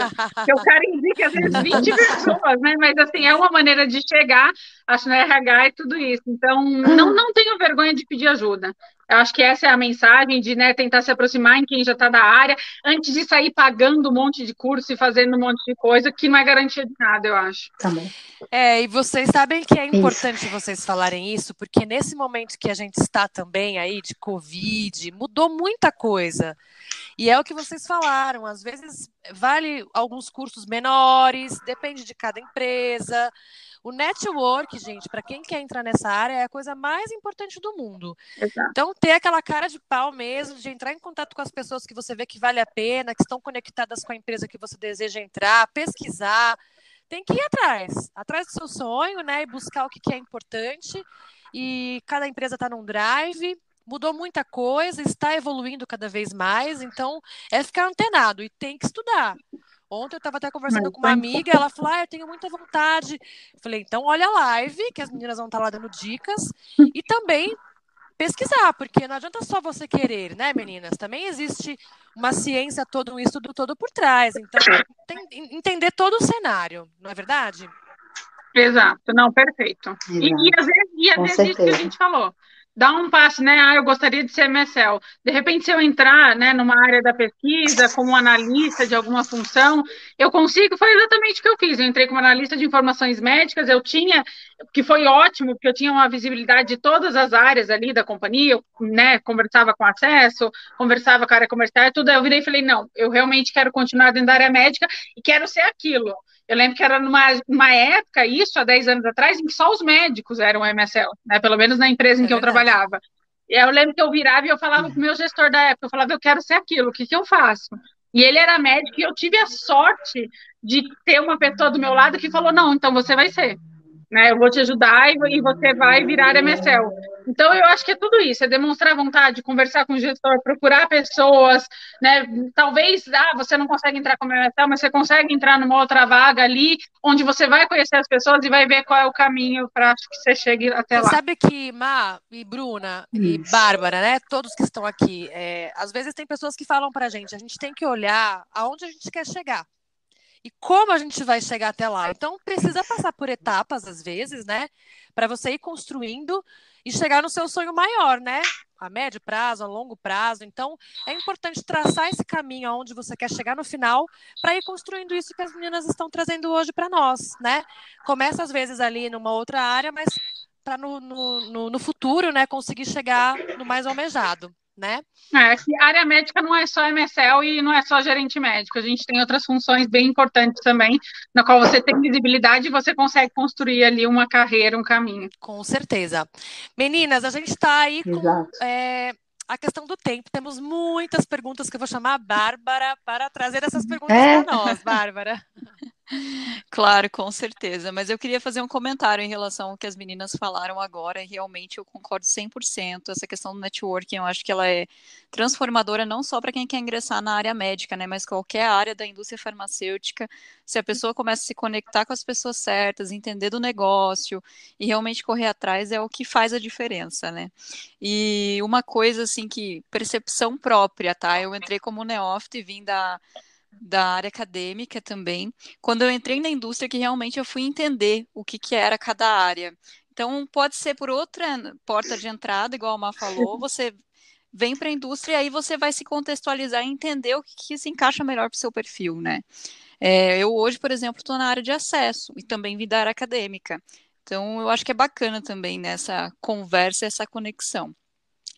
que o cara indica, às vezes, 20 pessoas, né? Mas, assim, é uma maneira de chegar, acho, no RH e tudo isso. Então, não, não tenho vergonha de pedir ajuda. Eu acho que essa é a mensagem de né, tentar se aproximar em quem já está da área, antes de sair pagando um monte de curso e fazendo um monte de coisa, que não é garantia de nada, eu acho. Também. É, e vocês sabem que é importante isso. vocês falarem isso, porque nesse momento que a gente está também aí de Covid, mudou muita coisa. E é o que vocês falaram, às vezes vale alguns cursos menores, depende de cada empresa. O network, gente, para quem quer entrar nessa área, é a coisa mais importante do mundo. Exato. Então, ter aquela cara de pau mesmo, de entrar em contato com as pessoas que você vê que vale a pena, que estão conectadas com a empresa que você deseja entrar, pesquisar. Tem que ir atrás, atrás do seu sonho, né? E buscar o que é importante. E cada empresa está num drive, mudou muita coisa, está evoluindo cada vez mais, então é ficar antenado e tem que estudar. Ontem eu estava até conversando Mas, com uma amiga, ela falou: ah, eu tenho muita vontade. Eu falei, então olha a live, que as meninas vão estar tá lá dando dicas, e também pesquisar, porque não adianta só você querer, né, meninas? Também existe uma ciência todo, um estudo todo por trás. Então, tem, entender todo o cenário, não é verdade? Exato, não, perfeito. E, e, às vezes, e às vezes isso que a gente falou dá um passo, né? Ah, eu gostaria de ser MSL. De repente, se eu entrar né, numa área da pesquisa, como analista de alguma função, eu consigo. Foi exatamente o que eu fiz. Eu entrei como analista de informações médicas, eu tinha, que foi ótimo, porque eu tinha uma visibilidade de todas as áreas ali da companhia, eu né, conversava com acesso, conversava com a área comercial, tudo. Eu virei e falei: não, eu realmente quero continuar dentro da área médica e quero ser aquilo. Eu lembro que era numa, numa época, isso há 10 anos atrás, em que só os médicos eram MSL, né? Pelo menos na empresa em é que verdade. eu trabalhava. E eu lembro que eu virava e eu falava com o meu gestor da época, eu falava, eu quero ser aquilo, o que, que eu faço? E ele era médico e eu tive a sorte de ter uma pessoa do meu lado que falou, não, então você vai ser né? Eu vou te ajudar e, você vai virar MSL. Então, eu acho que é tudo isso, é demonstrar vontade, conversar com o gestor, procurar pessoas, né? Talvez, ah, você não consegue entrar como MSL, mas você consegue entrar numa outra vaga ali, onde você vai conhecer as pessoas e vai ver qual é o caminho para que você chegue até você lá. Sabe que, Ma e Bruna e Bárbara, né? Todos que estão aqui, é, às vezes tem pessoas que falam para a gente, a gente tem que olhar aonde a gente quer chegar e como a gente vai chegar até lá. Então, precisa passar por etapas, às vezes, né? Para você ir construindo e chegar no seu sonho maior, né? A médio prazo, a longo prazo. Então, é importante traçar esse caminho aonde você quer chegar no final para ir construindo isso que as meninas estão trazendo hoje para nós, né? Começa, às vezes, ali numa outra área, mas para no, no, no, no futuro, né, conseguir chegar no mais almejado. Né? É, que a área médica não é só MSL e não é só gerente médico, a gente tem outras funções bem importantes também, na qual você tem visibilidade e você consegue construir ali uma carreira, um caminho. Com certeza. Meninas, a gente está aí com é, a questão do tempo. Temos muitas perguntas que eu vou chamar a Bárbara para trazer essas perguntas é. para nós, Bárbara. Claro, com certeza. Mas eu queria fazer um comentário em relação ao que as meninas falaram agora. Realmente eu concordo 100%. Essa questão do networking, eu acho que ela é transformadora não só para quem quer ingressar na área médica, né, mas qualquer área da indústria farmacêutica. Se a pessoa começa a se conectar com as pessoas certas, entender do negócio e realmente correr atrás é o que faz a diferença, né? E uma coisa assim que percepção própria, tá? Eu entrei como neófito e vim da da área acadêmica também, quando eu entrei na indústria que realmente eu fui entender o que, que era cada área. Então, pode ser por outra porta de entrada, igual a Má falou, você vem para a indústria e aí você vai se contextualizar e entender o que, que se encaixa melhor para o seu perfil, né? É, eu hoje, por exemplo, estou na área de acesso e também vim da área acadêmica. Então, eu acho que é bacana também nessa conversa, essa conexão.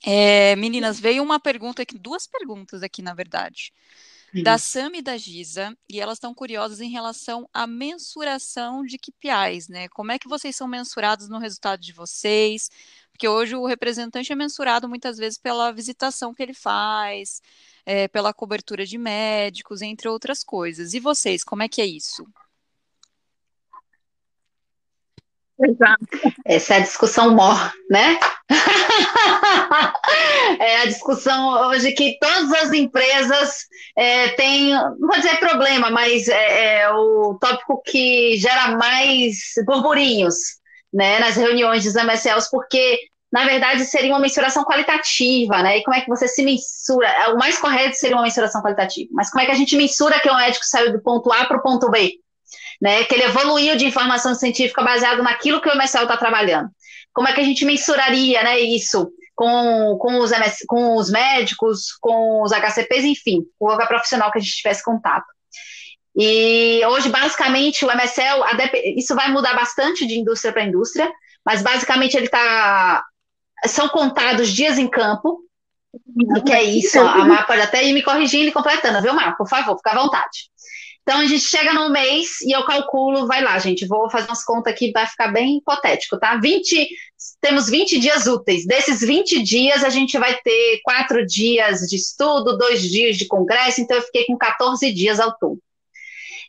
É, meninas, veio uma pergunta aqui, duas perguntas aqui, na verdade da Sam e da Giza, e elas estão curiosas em relação à mensuração de KPIs, né? Como é que vocês são mensurados no resultado de vocês? Porque hoje o representante é mensurado muitas vezes pela visitação que ele faz, é, pela cobertura de médicos, entre outras coisas. E vocês, como é que é isso? Exato. Essa é a discussão mor, né? é a discussão hoje que todas as empresas é, têm, não vou dizer problema, mas é, é, o tópico que gera mais burburinhos né, nas reuniões dos MSLs, porque na verdade seria uma mensuração qualitativa, né? E como é que você se mensura? É, o mais correto seria uma mensuração qualitativa, mas como é que a gente mensura que um médico saiu do ponto A para o ponto B? Né, que ele evoluiu de informação científica baseado naquilo que o MSL está trabalhando. Como é que a gente mensuraria né, isso com, com, os MS, com os médicos, com os HCPs, enfim, com qualquer profissional que a gente tivesse contato. E hoje, basicamente, o MSL, isso vai mudar bastante de indústria para indústria, mas basicamente ele está. São contados dias em campo, que é isso? A Mar pode até ir me corrigindo e completando, viu, Mar? Por favor, fica à vontade. Então a gente chega no mês e eu calculo, vai lá, gente, vou fazer umas contas aqui, vai ficar bem hipotético, tá? 20, temos 20 dias úteis. Desses 20 dias, a gente vai ter quatro dias de estudo, dois dias de congresso, então eu fiquei com 14 dias ao todo.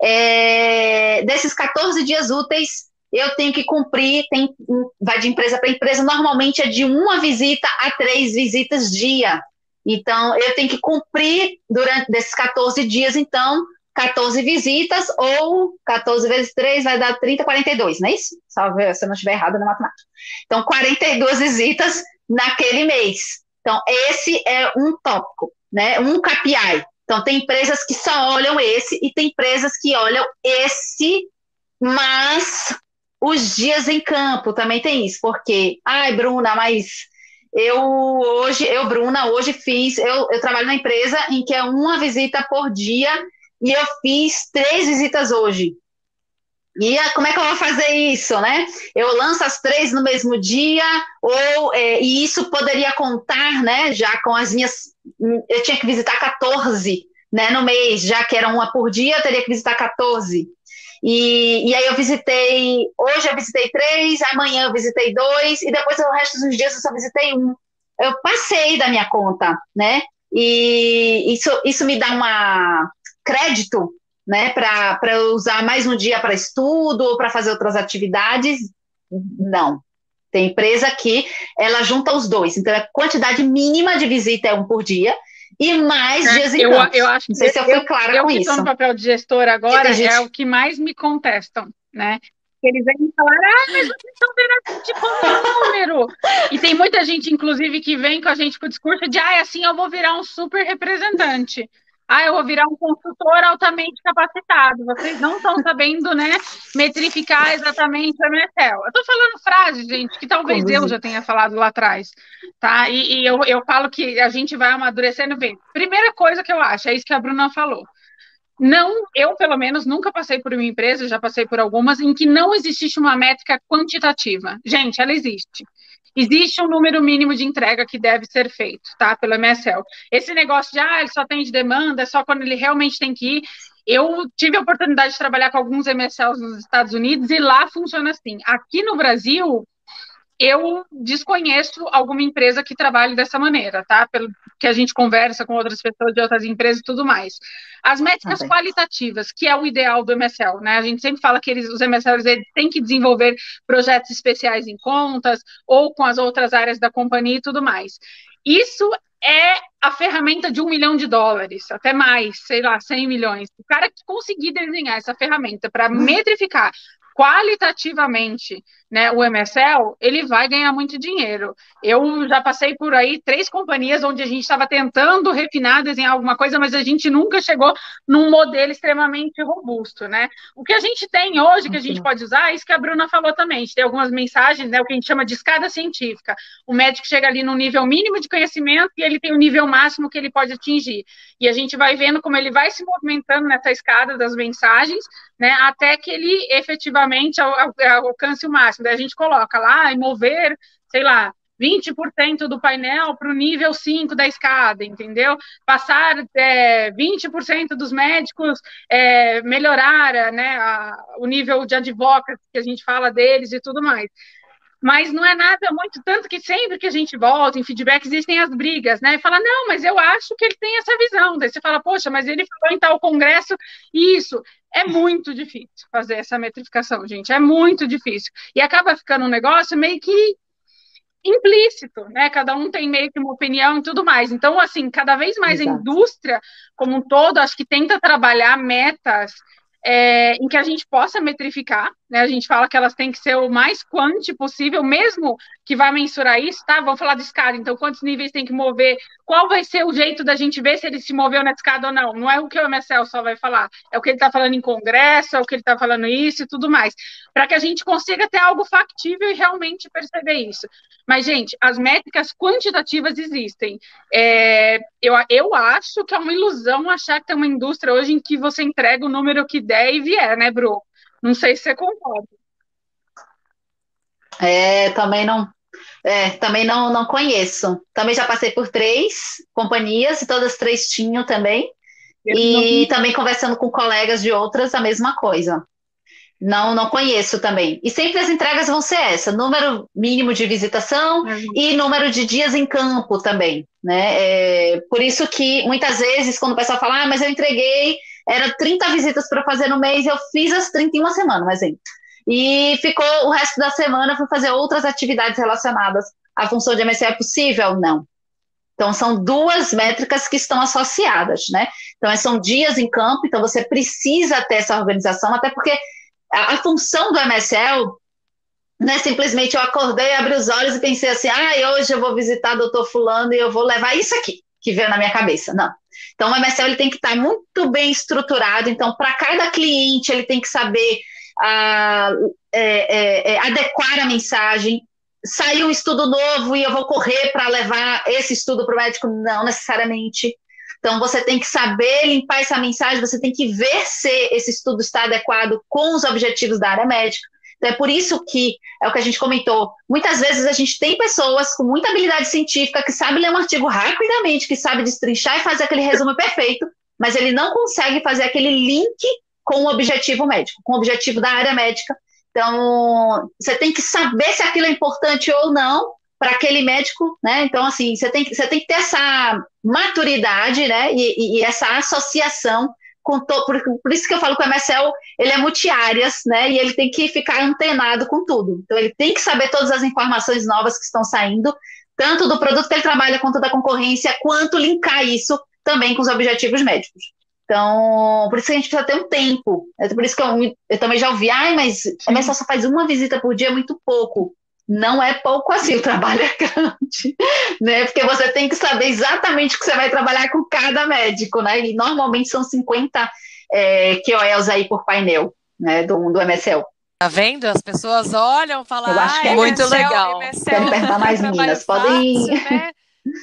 É, desses 14 dias úteis, eu tenho que cumprir, tem, vai de empresa para empresa, normalmente é de uma visita a três visitas dia. Então, eu tenho que cumprir durante desses 14 dias, então, 14 visitas, ou 14 vezes 3 vai dar 30, 42, não é isso? Salve se eu não estiver errado na matemática. Então, 42 visitas naquele mês. Então, esse é um tópico, né? Um KPI. Então, tem empresas que só olham esse e tem empresas que olham esse, mas os dias em campo também tem isso, porque, ai, Bruna, mas eu hoje, eu, Bruna, hoje fiz, eu, eu trabalho na empresa em que é uma visita por dia e eu fiz três visitas hoje. E como é que eu vou fazer isso, né? Eu lanço as três no mesmo dia, ou é, e isso poderia contar, né? Já com as minhas. Eu tinha que visitar 14 né, no mês, já que era uma por dia, eu teria que visitar 14. E, e aí eu visitei, hoje eu visitei três, amanhã eu visitei dois, e depois o resto dos dias eu só visitei um. Eu passei da minha conta, né? E isso, isso me dá uma, crédito né, para usar mais um dia para estudo ou para fazer outras atividades. Não. Tem empresa que ela junta os dois. Então, a quantidade mínima de visita é um por dia e mais é, dias em eu, eu acho Não sei se eu fui clara eu, com eu isso. Eu no papel de gestor agora gente... é o que mais me contestam, né? Eles vêm falar, ah, mas vocês estão vendo tipo como número. E tem muita gente, inclusive, que vem com a gente com o discurso de, ah, assim eu vou virar um super representante ah, eu vou virar um consultor altamente capacitado. Vocês não estão sabendo, né, metrificar exatamente a MSL. Eu estou falando frases, gente, que talvez Como eu assim? já tenha falado lá atrás, tá? E, e, eu, eu falo que a gente vai amadurecendo bem. Primeira coisa que eu acho, é isso que a Bruna falou. não, eu pelo menos nunca passei por uma empresa, já passei por algumas, em que não existe uma métrica quantitativa. Gente, ela existe. Existe um número mínimo de entrega que deve ser feito, tá? Pelo MSL. Esse negócio de, ah, ele só tem de demanda, é só quando ele realmente tem que ir. Eu tive a oportunidade de trabalhar com alguns MSLs nos Estados Unidos e lá funciona assim. Aqui no Brasil, eu desconheço alguma empresa que trabalhe dessa maneira, tá? Pelo que a gente conversa com outras pessoas de outras empresas e tudo mais. As métricas okay. qualitativas, que é o ideal do MSL, né? A gente sempre fala que eles, os MSLs eles têm que desenvolver projetos especiais em contas ou com as outras áreas da companhia e tudo mais. Isso é a ferramenta de um milhão de dólares, até mais, sei lá, 100 milhões. O cara que conseguir desenhar essa ferramenta para metrificar qualitativamente né, o MSL, ele vai ganhar muito dinheiro. Eu já passei por aí três companhias onde a gente estava tentando refinar, desenhar alguma coisa, mas a gente nunca chegou num modelo extremamente robusto, né? O que a gente tem hoje, que a gente pode usar, é isso que a Bruna falou também. A gente tem algumas mensagens, né, o que a gente chama de escada científica. O médico chega ali no nível mínimo de conhecimento e ele tem o nível máximo que ele pode atingir. E a gente vai vendo como ele vai se movimentando nessa escada das mensagens, né, até que ele efetivamente alcance o máximo. Daí a gente coloca lá e mover, sei lá, 20% do painel para o nível 5 da escada, entendeu? Passar é, 20% dos médicos é, melhorar né, a, o nível de advocacy que a gente fala deles e tudo mais mas não é nada muito, tanto que sempre que a gente volta em feedback existem as brigas, né? E fala, não, mas eu acho que ele tem essa visão. Daí você fala, poxa, mas ele falou em tal congresso isso. É muito difícil fazer essa metrificação, gente, é muito difícil. E acaba ficando um negócio meio que implícito, né? Cada um tem meio que uma opinião e tudo mais. Então, assim, cada vez mais Exato. a indústria como um todo, acho que tenta trabalhar metas é, em que a gente possa metrificar, né? A gente fala que elas têm que ser o mais quanti possível, mesmo que vai mensurar isso, tá? Vamos falar de escada, então quantos níveis tem que mover, qual vai ser o jeito da gente ver se ele se moveu na escada ou não. Não é o que o MSL só vai falar, é o que ele está falando em congresso, é o que ele está falando isso e tudo mais, para que a gente consiga ter algo factível e realmente perceber isso. Mas, gente, as métricas quantitativas existem. É, eu, eu acho que é uma ilusão achar que tem uma indústria hoje em que você entrega o número que der e vier, né, Bru? Não sei se você concorda. É, também não. É, também não, não conheço. Também já passei por três companhias e todas três tinham também. e não... também conversando com colegas de outras, a mesma coisa. Não, não conheço também. E sempre as entregas vão ser essa: número mínimo de visitação uhum. e número de dias em campo também. Né? É, por isso que muitas vezes, quando o pessoal fala, ah, mas eu entreguei era 30 visitas para fazer no mês, eu fiz as 30 em uma semana, um exemplo. E ficou o resto da semana para fazer outras atividades relacionadas à função de MSE. É possível? Não. Então, são duas métricas que estão associadas, né? Então, são dias em campo, então você precisa ter essa organização, até porque a, a função do MSL não é simplesmente eu acordei, abri os olhos e pensei assim, ah, hoje eu vou visitar o doutor fulano e eu vou levar isso aqui que veio na minha cabeça. Não. Então, o MSL ele tem que estar muito bem estruturado. Então, para cada cliente, ele tem que saber ah, é, é, é, adequar a mensagem. Saiu um estudo novo e eu vou correr para levar esse estudo para o médico? Não necessariamente. Então, você tem que saber limpar essa mensagem, você tem que ver se esse estudo está adequado com os objetivos da área médica. É por isso que é o que a gente comentou. Muitas vezes a gente tem pessoas com muita habilidade científica que sabe ler um artigo rapidamente, que sabe destrinchar e fazer aquele resumo perfeito, mas ele não consegue fazer aquele link com o objetivo médico, com o objetivo da área médica. Então, você tem que saber se aquilo é importante ou não para aquele médico, né? Então, assim, você tem, você tem que ter essa maturidade, né? E, e, e essa associação com to, por, por, isso que eu falo que o MSL ele é multiáreas, né? E ele tem que ficar antenado com tudo. Então ele tem que saber todas as informações novas que estão saindo, tanto do produto que ele trabalha quanto da concorrência, quanto linkar isso também com os objetivos médicos. Então, por isso que a gente precisa ter um tempo. É por isso que eu, eu também já ouvi, ai, mas o MSL só faz uma visita por dia, é muito pouco não é pouco assim, o trabalho é grande, né? Porque você tem que saber exatamente o que você vai trabalhar com cada médico, né? E normalmente são 50 é, QOLs aí por painel, né, do, do MSL. Tá vendo? As pessoas olham, falam, Eu acho que é muito MSL, legal. MSL, Quero perguntar mais meninas, podem ir. Né?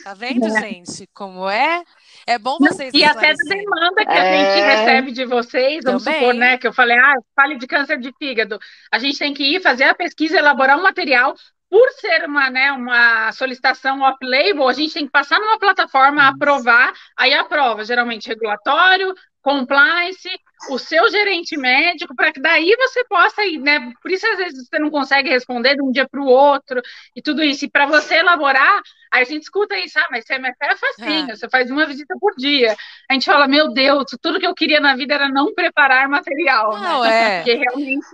Tá vendo, é. gente, como é? É bom vocês E até da demanda que a é... gente recebe de vocês, vamos Também. supor, né? Que eu falei, ah, fale de câncer de fígado. A gente tem que ir fazer a pesquisa, elaborar um material. Por ser uma, né, uma solicitação off-label, a gente tem que passar numa plataforma, aprovar, aí aprova, geralmente regulatório, compliance, o seu gerente médico, para que daí você possa ir, né? Por isso, às vezes, você não consegue responder de um dia para o outro e tudo isso. E para você elaborar, aí a gente escuta isso, ah, mas CMF é facinho, é. você faz uma visita por dia. A gente fala, meu Deus, tudo que eu queria na vida era não preparar material, não, né? É. Porque realmente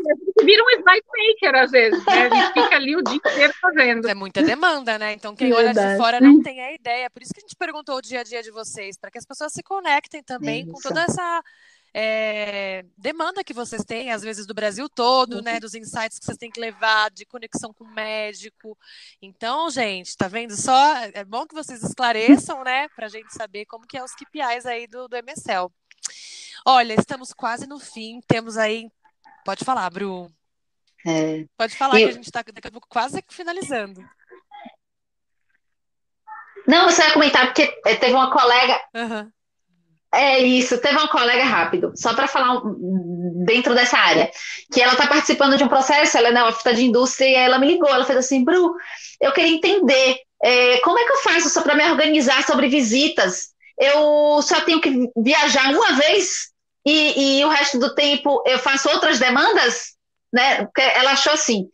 vira um slide maker, às vezes, né? A gente fica ali o dia inteiro fazendo. É muita demanda, né? Então, quem Verdade. olha de fora não tem a ideia. Por isso que a gente perguntou o dia a dia de vocês, para que as pessoas se conectem também isso. com toda essa é, demanda que vocês têm, às vezes, do Brasil todo, né? Dos insights que vocês têm que levar, de conexão com o médico. Então, gente, tá vendo só? É bom que vocês esclareçam, né? Pra gente saber como que é os KPIs aí do, do MSL. Olha, estamos quase no fim, temos aí. Pode falar, Bru. É. Pode falar e... que a gente está daqui a pouco quase finalizando. Não, você ia comentar, porque teve uma colega. Uhum. É isso, teve uma colega rápido, só para falar dentro dessa área, que ela está participando de um processo, ela é neófita de indústria, e ela me ligou, ela fez assim, Bru, eu queria entender é, como é que eu faço só para me organizar sobre visitas? Eu só tenho que viajar uma vez e, e o resto do tempo eu faço outras demandas? Né? Ela achou assim,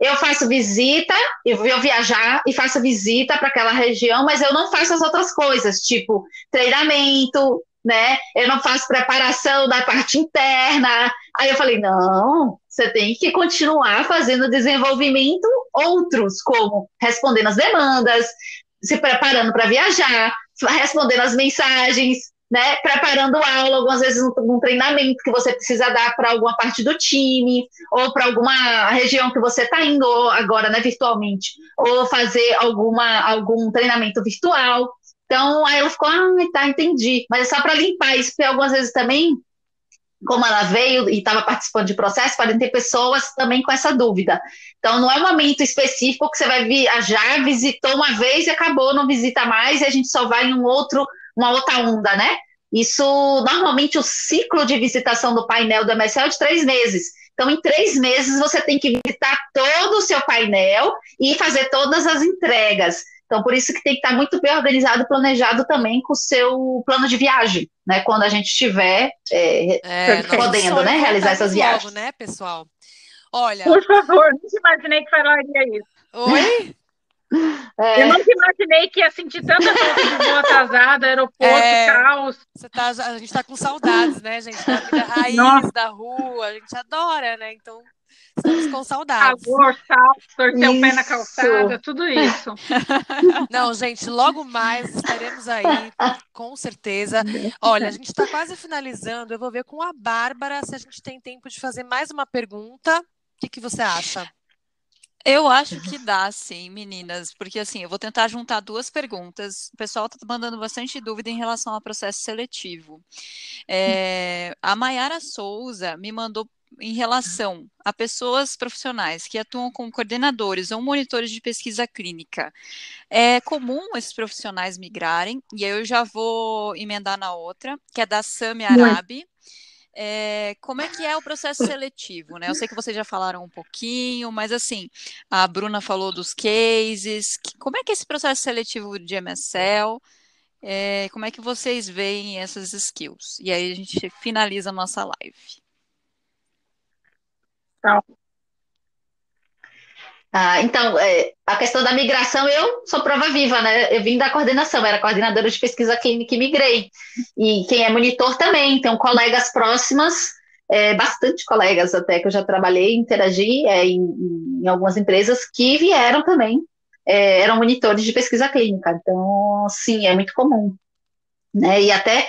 eu faço visita, eu vou viajar e faço visita para aquela região, mas eu não faço as outras coisas, tipo treinamento, né? Eu não faço preparação da parte interna. Aí eu falei, não, você tem que continuar fazendo desenvolvimento outros, como respondendo as demandas, se preparando para viajar, respondendo as mensagens, né? Preparando aula, algumas vezes um, treinamento que você precisa dar para alguma parte do time, ou para alguma região que você está indo agora, né, virtualmente, ou fazer alguma, algum treinamento virtual. Então, aí ela ficou, ah, tá, entendi. Mas é só para limpar isso, porque algumas vezes também, como ela veio e estava participando de processo, podem ter pessoas também com essa dúvida. Então, não é um momento específico que você vai viajar, visitou uma vez e acabou, não visita mais, e a gente só vai em um outro, uma outra onda, né? Isso, normalmente, o ciclo de visitação do painel do MSL é de três meses. Então, em três meses, você tem que visitar todo o seu painel e fazer todas as entregas. Então, por isso que tem que estar muito bem organizado e planejado também com o seu plano de viagem, né? Quando a gente estiver é, é, podendo, né? Realizar essas viagens. Logo, né, pessoal? Olha. Por favor, não imaginei que falaria isso. Oi? É. Eu nunca imaginei que ia sentir tanta falta de voo atrasado, aeroporto, é, caos. Você tá, a gente está com saudades, né, gente? Da vida raiz, Nossa. da rua, a gente adora, né? Então, Estamos com saudades. Calor, salto, torcer o pé na calçada, tudo isso. Não, gente, logo mais estaremos aí, com certeza. Olha, a gente está quase finalizando. Eu vou ver com a Bárbara se a gente tem tempo de fazer mais uma pergunta. O que, que você acha? Eu acho que dá, sim, meninas, porque assim, eu vou tentar juntar duas perguntas. O pessoal está mandando bastante dúvida em relação ao processo seletivo. É, a Mayara Souza me mandou em relação a pessoas profissionais que atuam como coordenadores ou monitores de pesquisa clínica, é comum esses profissionais migrarem, e aí eu já vou emendar na outra, que é da Sami Arabi. É, como é que é o processo seletivo, né? Eu sei que vocês já falaram um pouquinho, mas assim, a Bruna falou dos cases. Como é que é esse processo seletivo de MSL? É, como é que vocês veem essas skills? E aí a gente finaliza a nossa live. Ah, então, é, a questão da migração, eu sou prova viva, né? Eu vim da coordenação, era coordenadora de pesquisa clínica e migrei. E quem é monitor também, tem colegas próximas, é, bastante colegas até que eu já trabalhei, interagi é, em, em, algumas empresas que vieram também, é, eram monitores de pesquisa clínica. Então, sim, é muito comum. Né? E até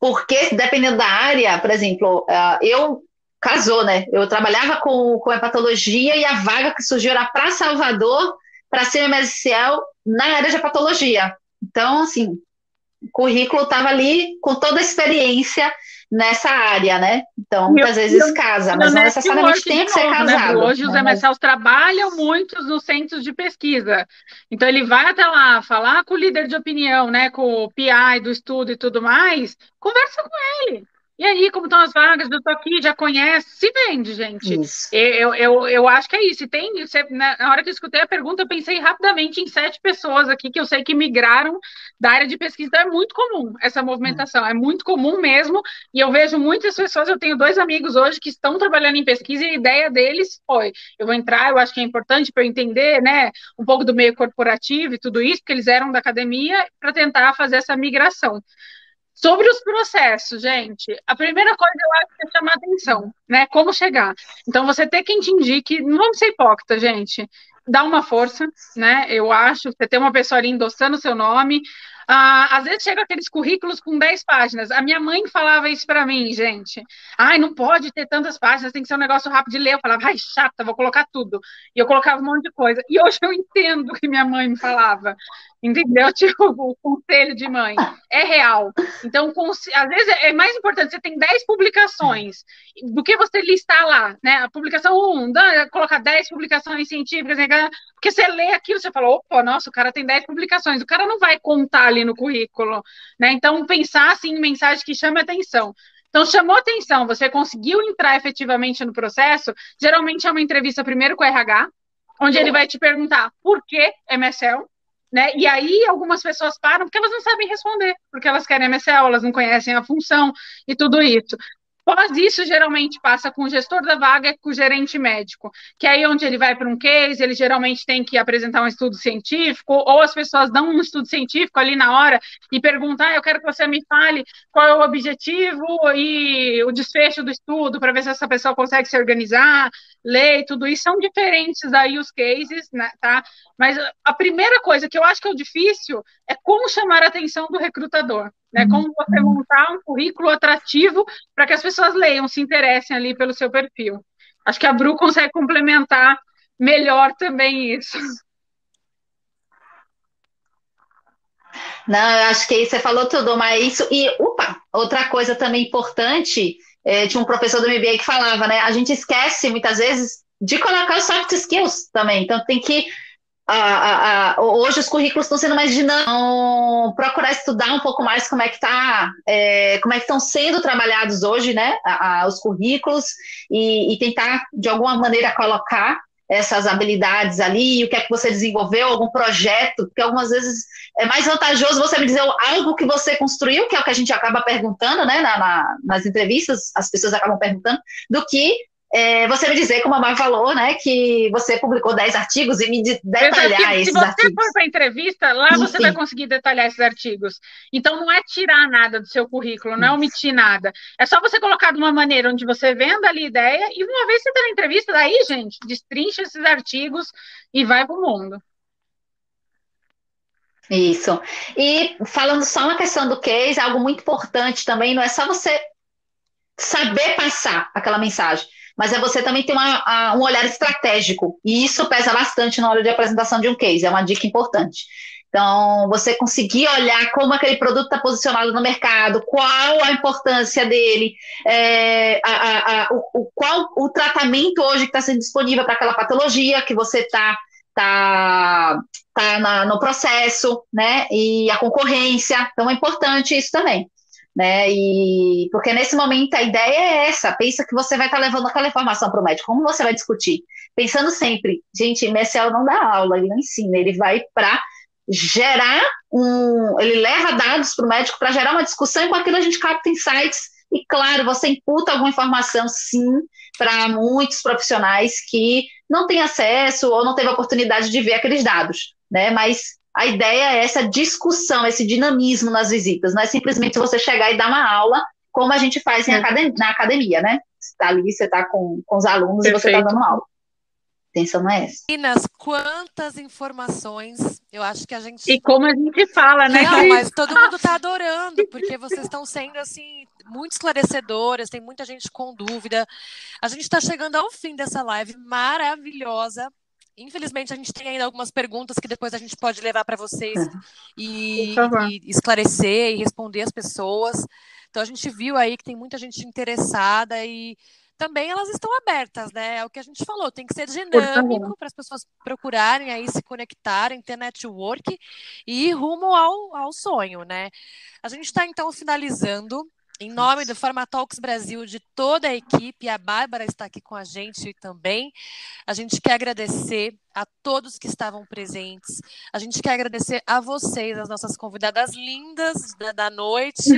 porque, dependendo da área, por exemplo, uh, eu casou, né? Eu trabalhava com, com hepatologia e a vaga que surgiu era para Salvador, para ser MSL na área de hepatologia. Então, assim, o currículo estava ali com toda a experiência nessa área, né? Então, muitas vezes eu, casa, mas não necessariamente tem que ser novo, né, casado. Né? Hoje os? MSLs trabalham muito nos centros de pesquisa. Então, ele vai até lá falar com o líder de opinião, né? Com o PI do estudo e tudo mais, conversa com ele. E aí, como estão as vagas? Eu tô aqui, já conhece, se vende, gente. Eu, eu, eu acho que é isso. E tem, você, na hora que eu escutei a pergunta, eu pensei rapidamente em sete pessoas aqui que eu sei que migraram da área de pesquisa. Então, é muito comum essa movimentação, é muito comum mesmo. E eu vejo muitas pessoas, eu tenho dois amigos hoje que estão trabalhando em pesquisa e a ideia deles foi: eu vou entrar, eu acho que é importante para eu entender, né, um pouco do meio corporativo e tudo isso, porque eles eram da academia, para tentar fazer essa migração. Sobre os processos, gente, a primeira coisa eu acho que é chamar atenção, né? Como chegar. Então, você tem quem te indique, não vamos ser hipócrita, gente. Dá uma força, né? Eu acho, você tem uma pessoa ali endossando o seu nome, ah, às vezes chega aqueles currículos com 10 páginas. A minha mãe falava isso para mim, gente. Ai, não pode ter tantas páginas, tem que ser um negócio rápido de ler. Eu falava, ai, chata, vou colocar tudo. E eu colocava um monte de coisa. E hoje eu entendo o que minha mãe me falava. Entendeu? Tipo, o conselho de mãe. É real. Então, às vezes é mais importante, você tem 10 publicações, do que você listar lá, né? A publicação 1, colocar 10 publicações científicas, né? porque você lê aquilo, você fala, opa, nossa, o cara tem 10 publicações. O cara não vai contar ali no currículo, né? Então, pensar assim em mensagem que chame atenção. Então, chamou atenção, você conseguiu entrar efetivamente no processo, geralmente é uma entrevista primeiro com o RH, onde ele vai te perguntar por que MSL, né? E aí algumas pessoas param porque elas não sabem responder, porque elas querem MSL, elas não conhecem a função e tudo isso. Após isso, geralmente passa com o gestor da vaga com o gerente médico, que é aí onde ele vai para um case, ele geralmente tem que apresentar um estudo científico, ou as pessoas dão um estudo científico ali na hora e perguntam, ah, eu quero que você me fale qual é o objetivo e o desfecho do estudo, para ver se essa pessoa consegue se organizar, ler tudo isso. São diferentes aí os cases, né, tá? Mas a primeira coisa que eu acho que é o difícil é como chamar a atenção do recrutador né? Como você montar um currículo atrativo para que as pessoas leiam, se interessem ali pelo seu perfil. Acho que a Bru consegue complementar melhor também isso. Não, eu acho que você falou tudo, mas isso. E, opa, outra coisa também importante, é, tinha um professor do MBA que falava, né? A gente esquece muitas vezes de colocar os soft skills também. Então tem que a, a, hoje os currículos estão sendo mais dinâmicos, então, procurar estudar um pouco mais como é que tá, é, como é que estão sendo trabalhados hoje, né, a, os currículos e, e, tentar de alguma maneira colocar essas habilidades ali, o que é que você desenvolveu, algum projeto, porque algumas vezes é mais vantajoso você me dizer algo que você construiu, que é o que a gente acaba perguntando, né, na, na, nas entrevistas, as pessoas acabam perguntando, do que é, você me dizer, como a Mar falou, né, que você publicou 10 artigos e me detalhar esses artigos. Se você for para a entrevista, lá Enfim. você vai conseguir detalhar esses artigos. Então, não é tirar nada do seu currículo, não é omitir nada. É só você colocar de uma maneira onde você venda ali ideia e uma vez que você está na entrevista, daí, gente, destrincha esses artigos e vai para o mundo. Isso. E falando só uma questão do case, algo muito importante também, não é só você saber passar aquela mensagem mas é você também ter uma, um olhar estratégico, e isso pesa bastante na hora de apresentação de um case, é uma dica importante. Então, você conseguir olhar como aquele produto está posicionado no mercado, qual a importância dele, é, a, a, a, o, qual o tratamento hoje que está sendo disponível para aquela patologia que você está tá, tá no processo, né? E a concorrência. Então, é importante isso também né? E porque nesse momento a ideia é essa, pensa que você vai estar tá levando aquela informação para o médico, como você vai discutir? Pensando sempre, gente, MSL não dá aula, ele não ensina, ele vai para gerar um, ele leva dados para o médico para gerar uma discussão e com aquilo a gente capta insights e claro, você imputa alguma informação sim para muitos profissionais que não têm acesso ou não teve oportunidade de ver aqueles dados, né? Mas a ideia é essa discussão, esse dinamismo nas visitas, não é simplesmente você chegar e dar uma aula, como a gente faz academia, na academia, né? Você está ali, você está com, com os alunos Perfeito. e você está dando aula. A intenção não é essa. Meninas, quantas informações eu acho que a gente. E como a gente fala, né? Não, mas todo mundo está adorando, porque vocês estão sendo assim muito esclarecedoras, tem muita gente com dúvida. A gente está chegando ao fim dessa live maravilhosa. Infelizmente, a gente tem ainda algumas perguntas que depois a gente pode levar para vocês e, e, esclarecer e responder as pessoas. Então a gente viu aí que tem muita gente interessada e também elas estão abertas, né? É o que a gente falou, tem que ser dinâmico para as pessoas procurarem aí se conectarem, ter network e ir rumo ao, ao sonho, né? A gente está então finalizando. Em nome do Pharmatalks Brasil, de toda a equipe, a Bárbara está aqui com a gente também. A gente quer agradecer a todos que estavam presentes. A gente quer agradecer a vocês, as nossas convidadas lindas da, da noite.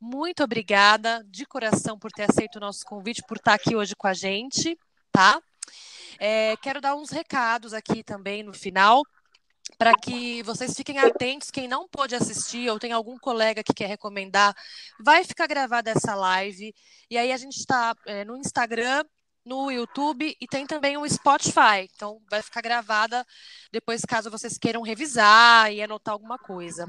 Muito obrigada de coração por ter aceito o nosso convite, por estar aqui hoje com a gente, tá? É, quero dar uns recados aqui também no final para que vocês fiquem atentos. Quem não pôde assistir ou tem algum colega que quer recomendar, vai ficar gravada essa live. E aí a gente está é, no Instagram, no YouTube e tem também o Spotify. Então vai ficar gravada depois, caso vocês queiram revisar e anotar alguma coisa.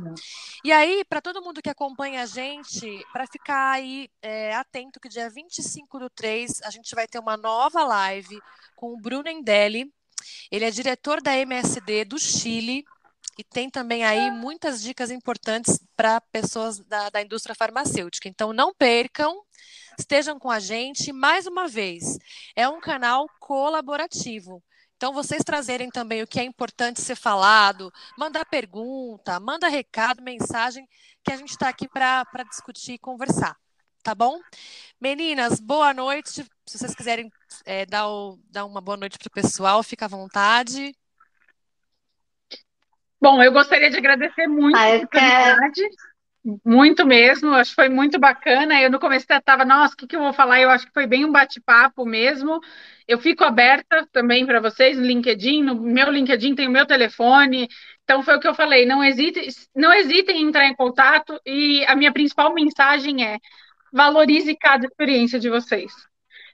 E aí, para todo mundo que acompanha a gente, para ficar aí é, atento que dia 25 do 3 a gente vai ter uma nova live com o Bruno Endelli ele é diretor da MSD do Chile e tem também aí muitas dicas importantes para pessoas da, da indústria farmacêutica. Então, não percam, estejam com a gente. Mais uma vez, é um canal colaborativo. Então, vocês trazerem também o que é importante ser falado, mandar pergunta, manda recado, mensagem, que a gente está aqui para discutir e conversar tá bom? Meninas, boa noite. Se vocês quiserem é, dar, o, dar uma boa noite para o pessoal, fica à vontade. Bom, eu gostaria de agradecer muito ah, a oportunidade. Muito mesmo, acho que foi muito bacana. Eu no começo estava, nossa, o que, que eu vou falar? Eu acho que foi bem um bate-papo mesmo. Eu fico aberta também para vocês no LinkedIn, no meu LinkedIn tem o meu telefone. Então foi o que eu falei, não hesitem, não hesitem em entrar em contato e a minha principal mensagem é valorize cada experiência de vocês.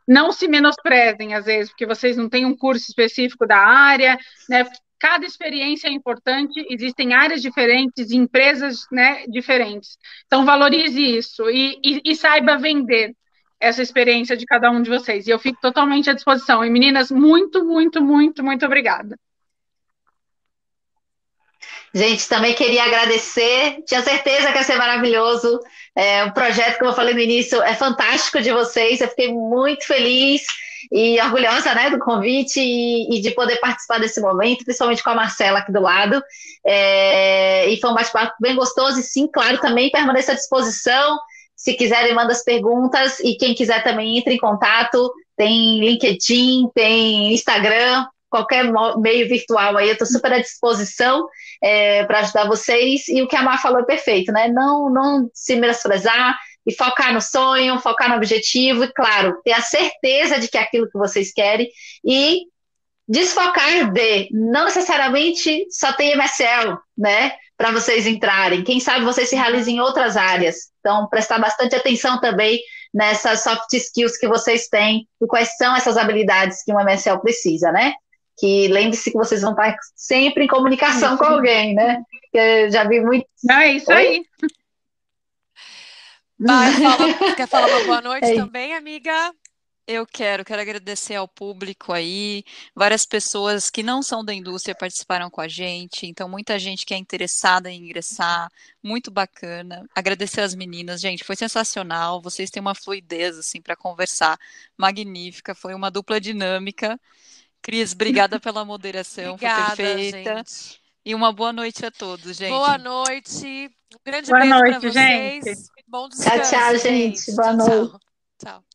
Não se menosprezem, às vezes, porque vocês não têm um curso específico da área, né? Cada experiência é importante, existem áreas diferentes, empresas né, diferentes. Então, valorize isso e, e, e saiba vender essa experiência de cada um de vocês. E eu fico totalmente à disposição. E, meninas, muito, muito, muito, muito obrigada. Gente, também queria agradecer. Tinha certeza que ia ser maravilhoso. É, o projeto, como eu falei no início, é fantástico de vocês. Eu fiquei muito feliz e orgulhosa né, do convite e, e de poder participar desse momento, principalmente com a Marcela aqui do lado. É, e foi um bate-papo bem gostoso. E sim, claro, também permaneça à disposição. Se quiserem, manda as perguntas. E quem quiser também entre em contato. Tem LinkedIn, tem Instagram, qualquer meio virtual aí, eu estou super à disposição é, para ajudar vocês. E o que a Mar falou é perfeito, né? Não, não se menosprezar e focar no sonho, focar no objetivo, e claro, ter a certeza de que é aquilo que vocês querem e desfocar de não necessariamente só tem MSL, né? Para vocês entrarem. Quem sabe vocês se realizem em outras áreas. Então, prestar bastante atenção também nessas soft skills que vocês têm e quais são essas habilidades que um MSL precisa, né? Que lembre-se que vocês vão estar sempre em comunicação com alguém, né? Que já vi muito. Não, é isso Oi? aí. Vai, fala, quer falar uma boa noite é. também, amiga? Eu quero, quero agradecer ao público aí, várias pessoas que não são da indústria participaram com a gente, então muita gente que é interessada em ingressar, muito bacana. Agradecer às meninas, gente, foi sensacional, vocês têm uma fluidez assim para conversar, magnífica, foi uma dupla dinâmica. Cris, obrigada pela moderação, obrigada, foi perfeita. Gente. E uma boa noite a todos, gente. Boa noite. Um grande boa beijo para vocês. Gente. Bom descanso. Tchau, tchau, gente. Boa noite. tchau. tchau.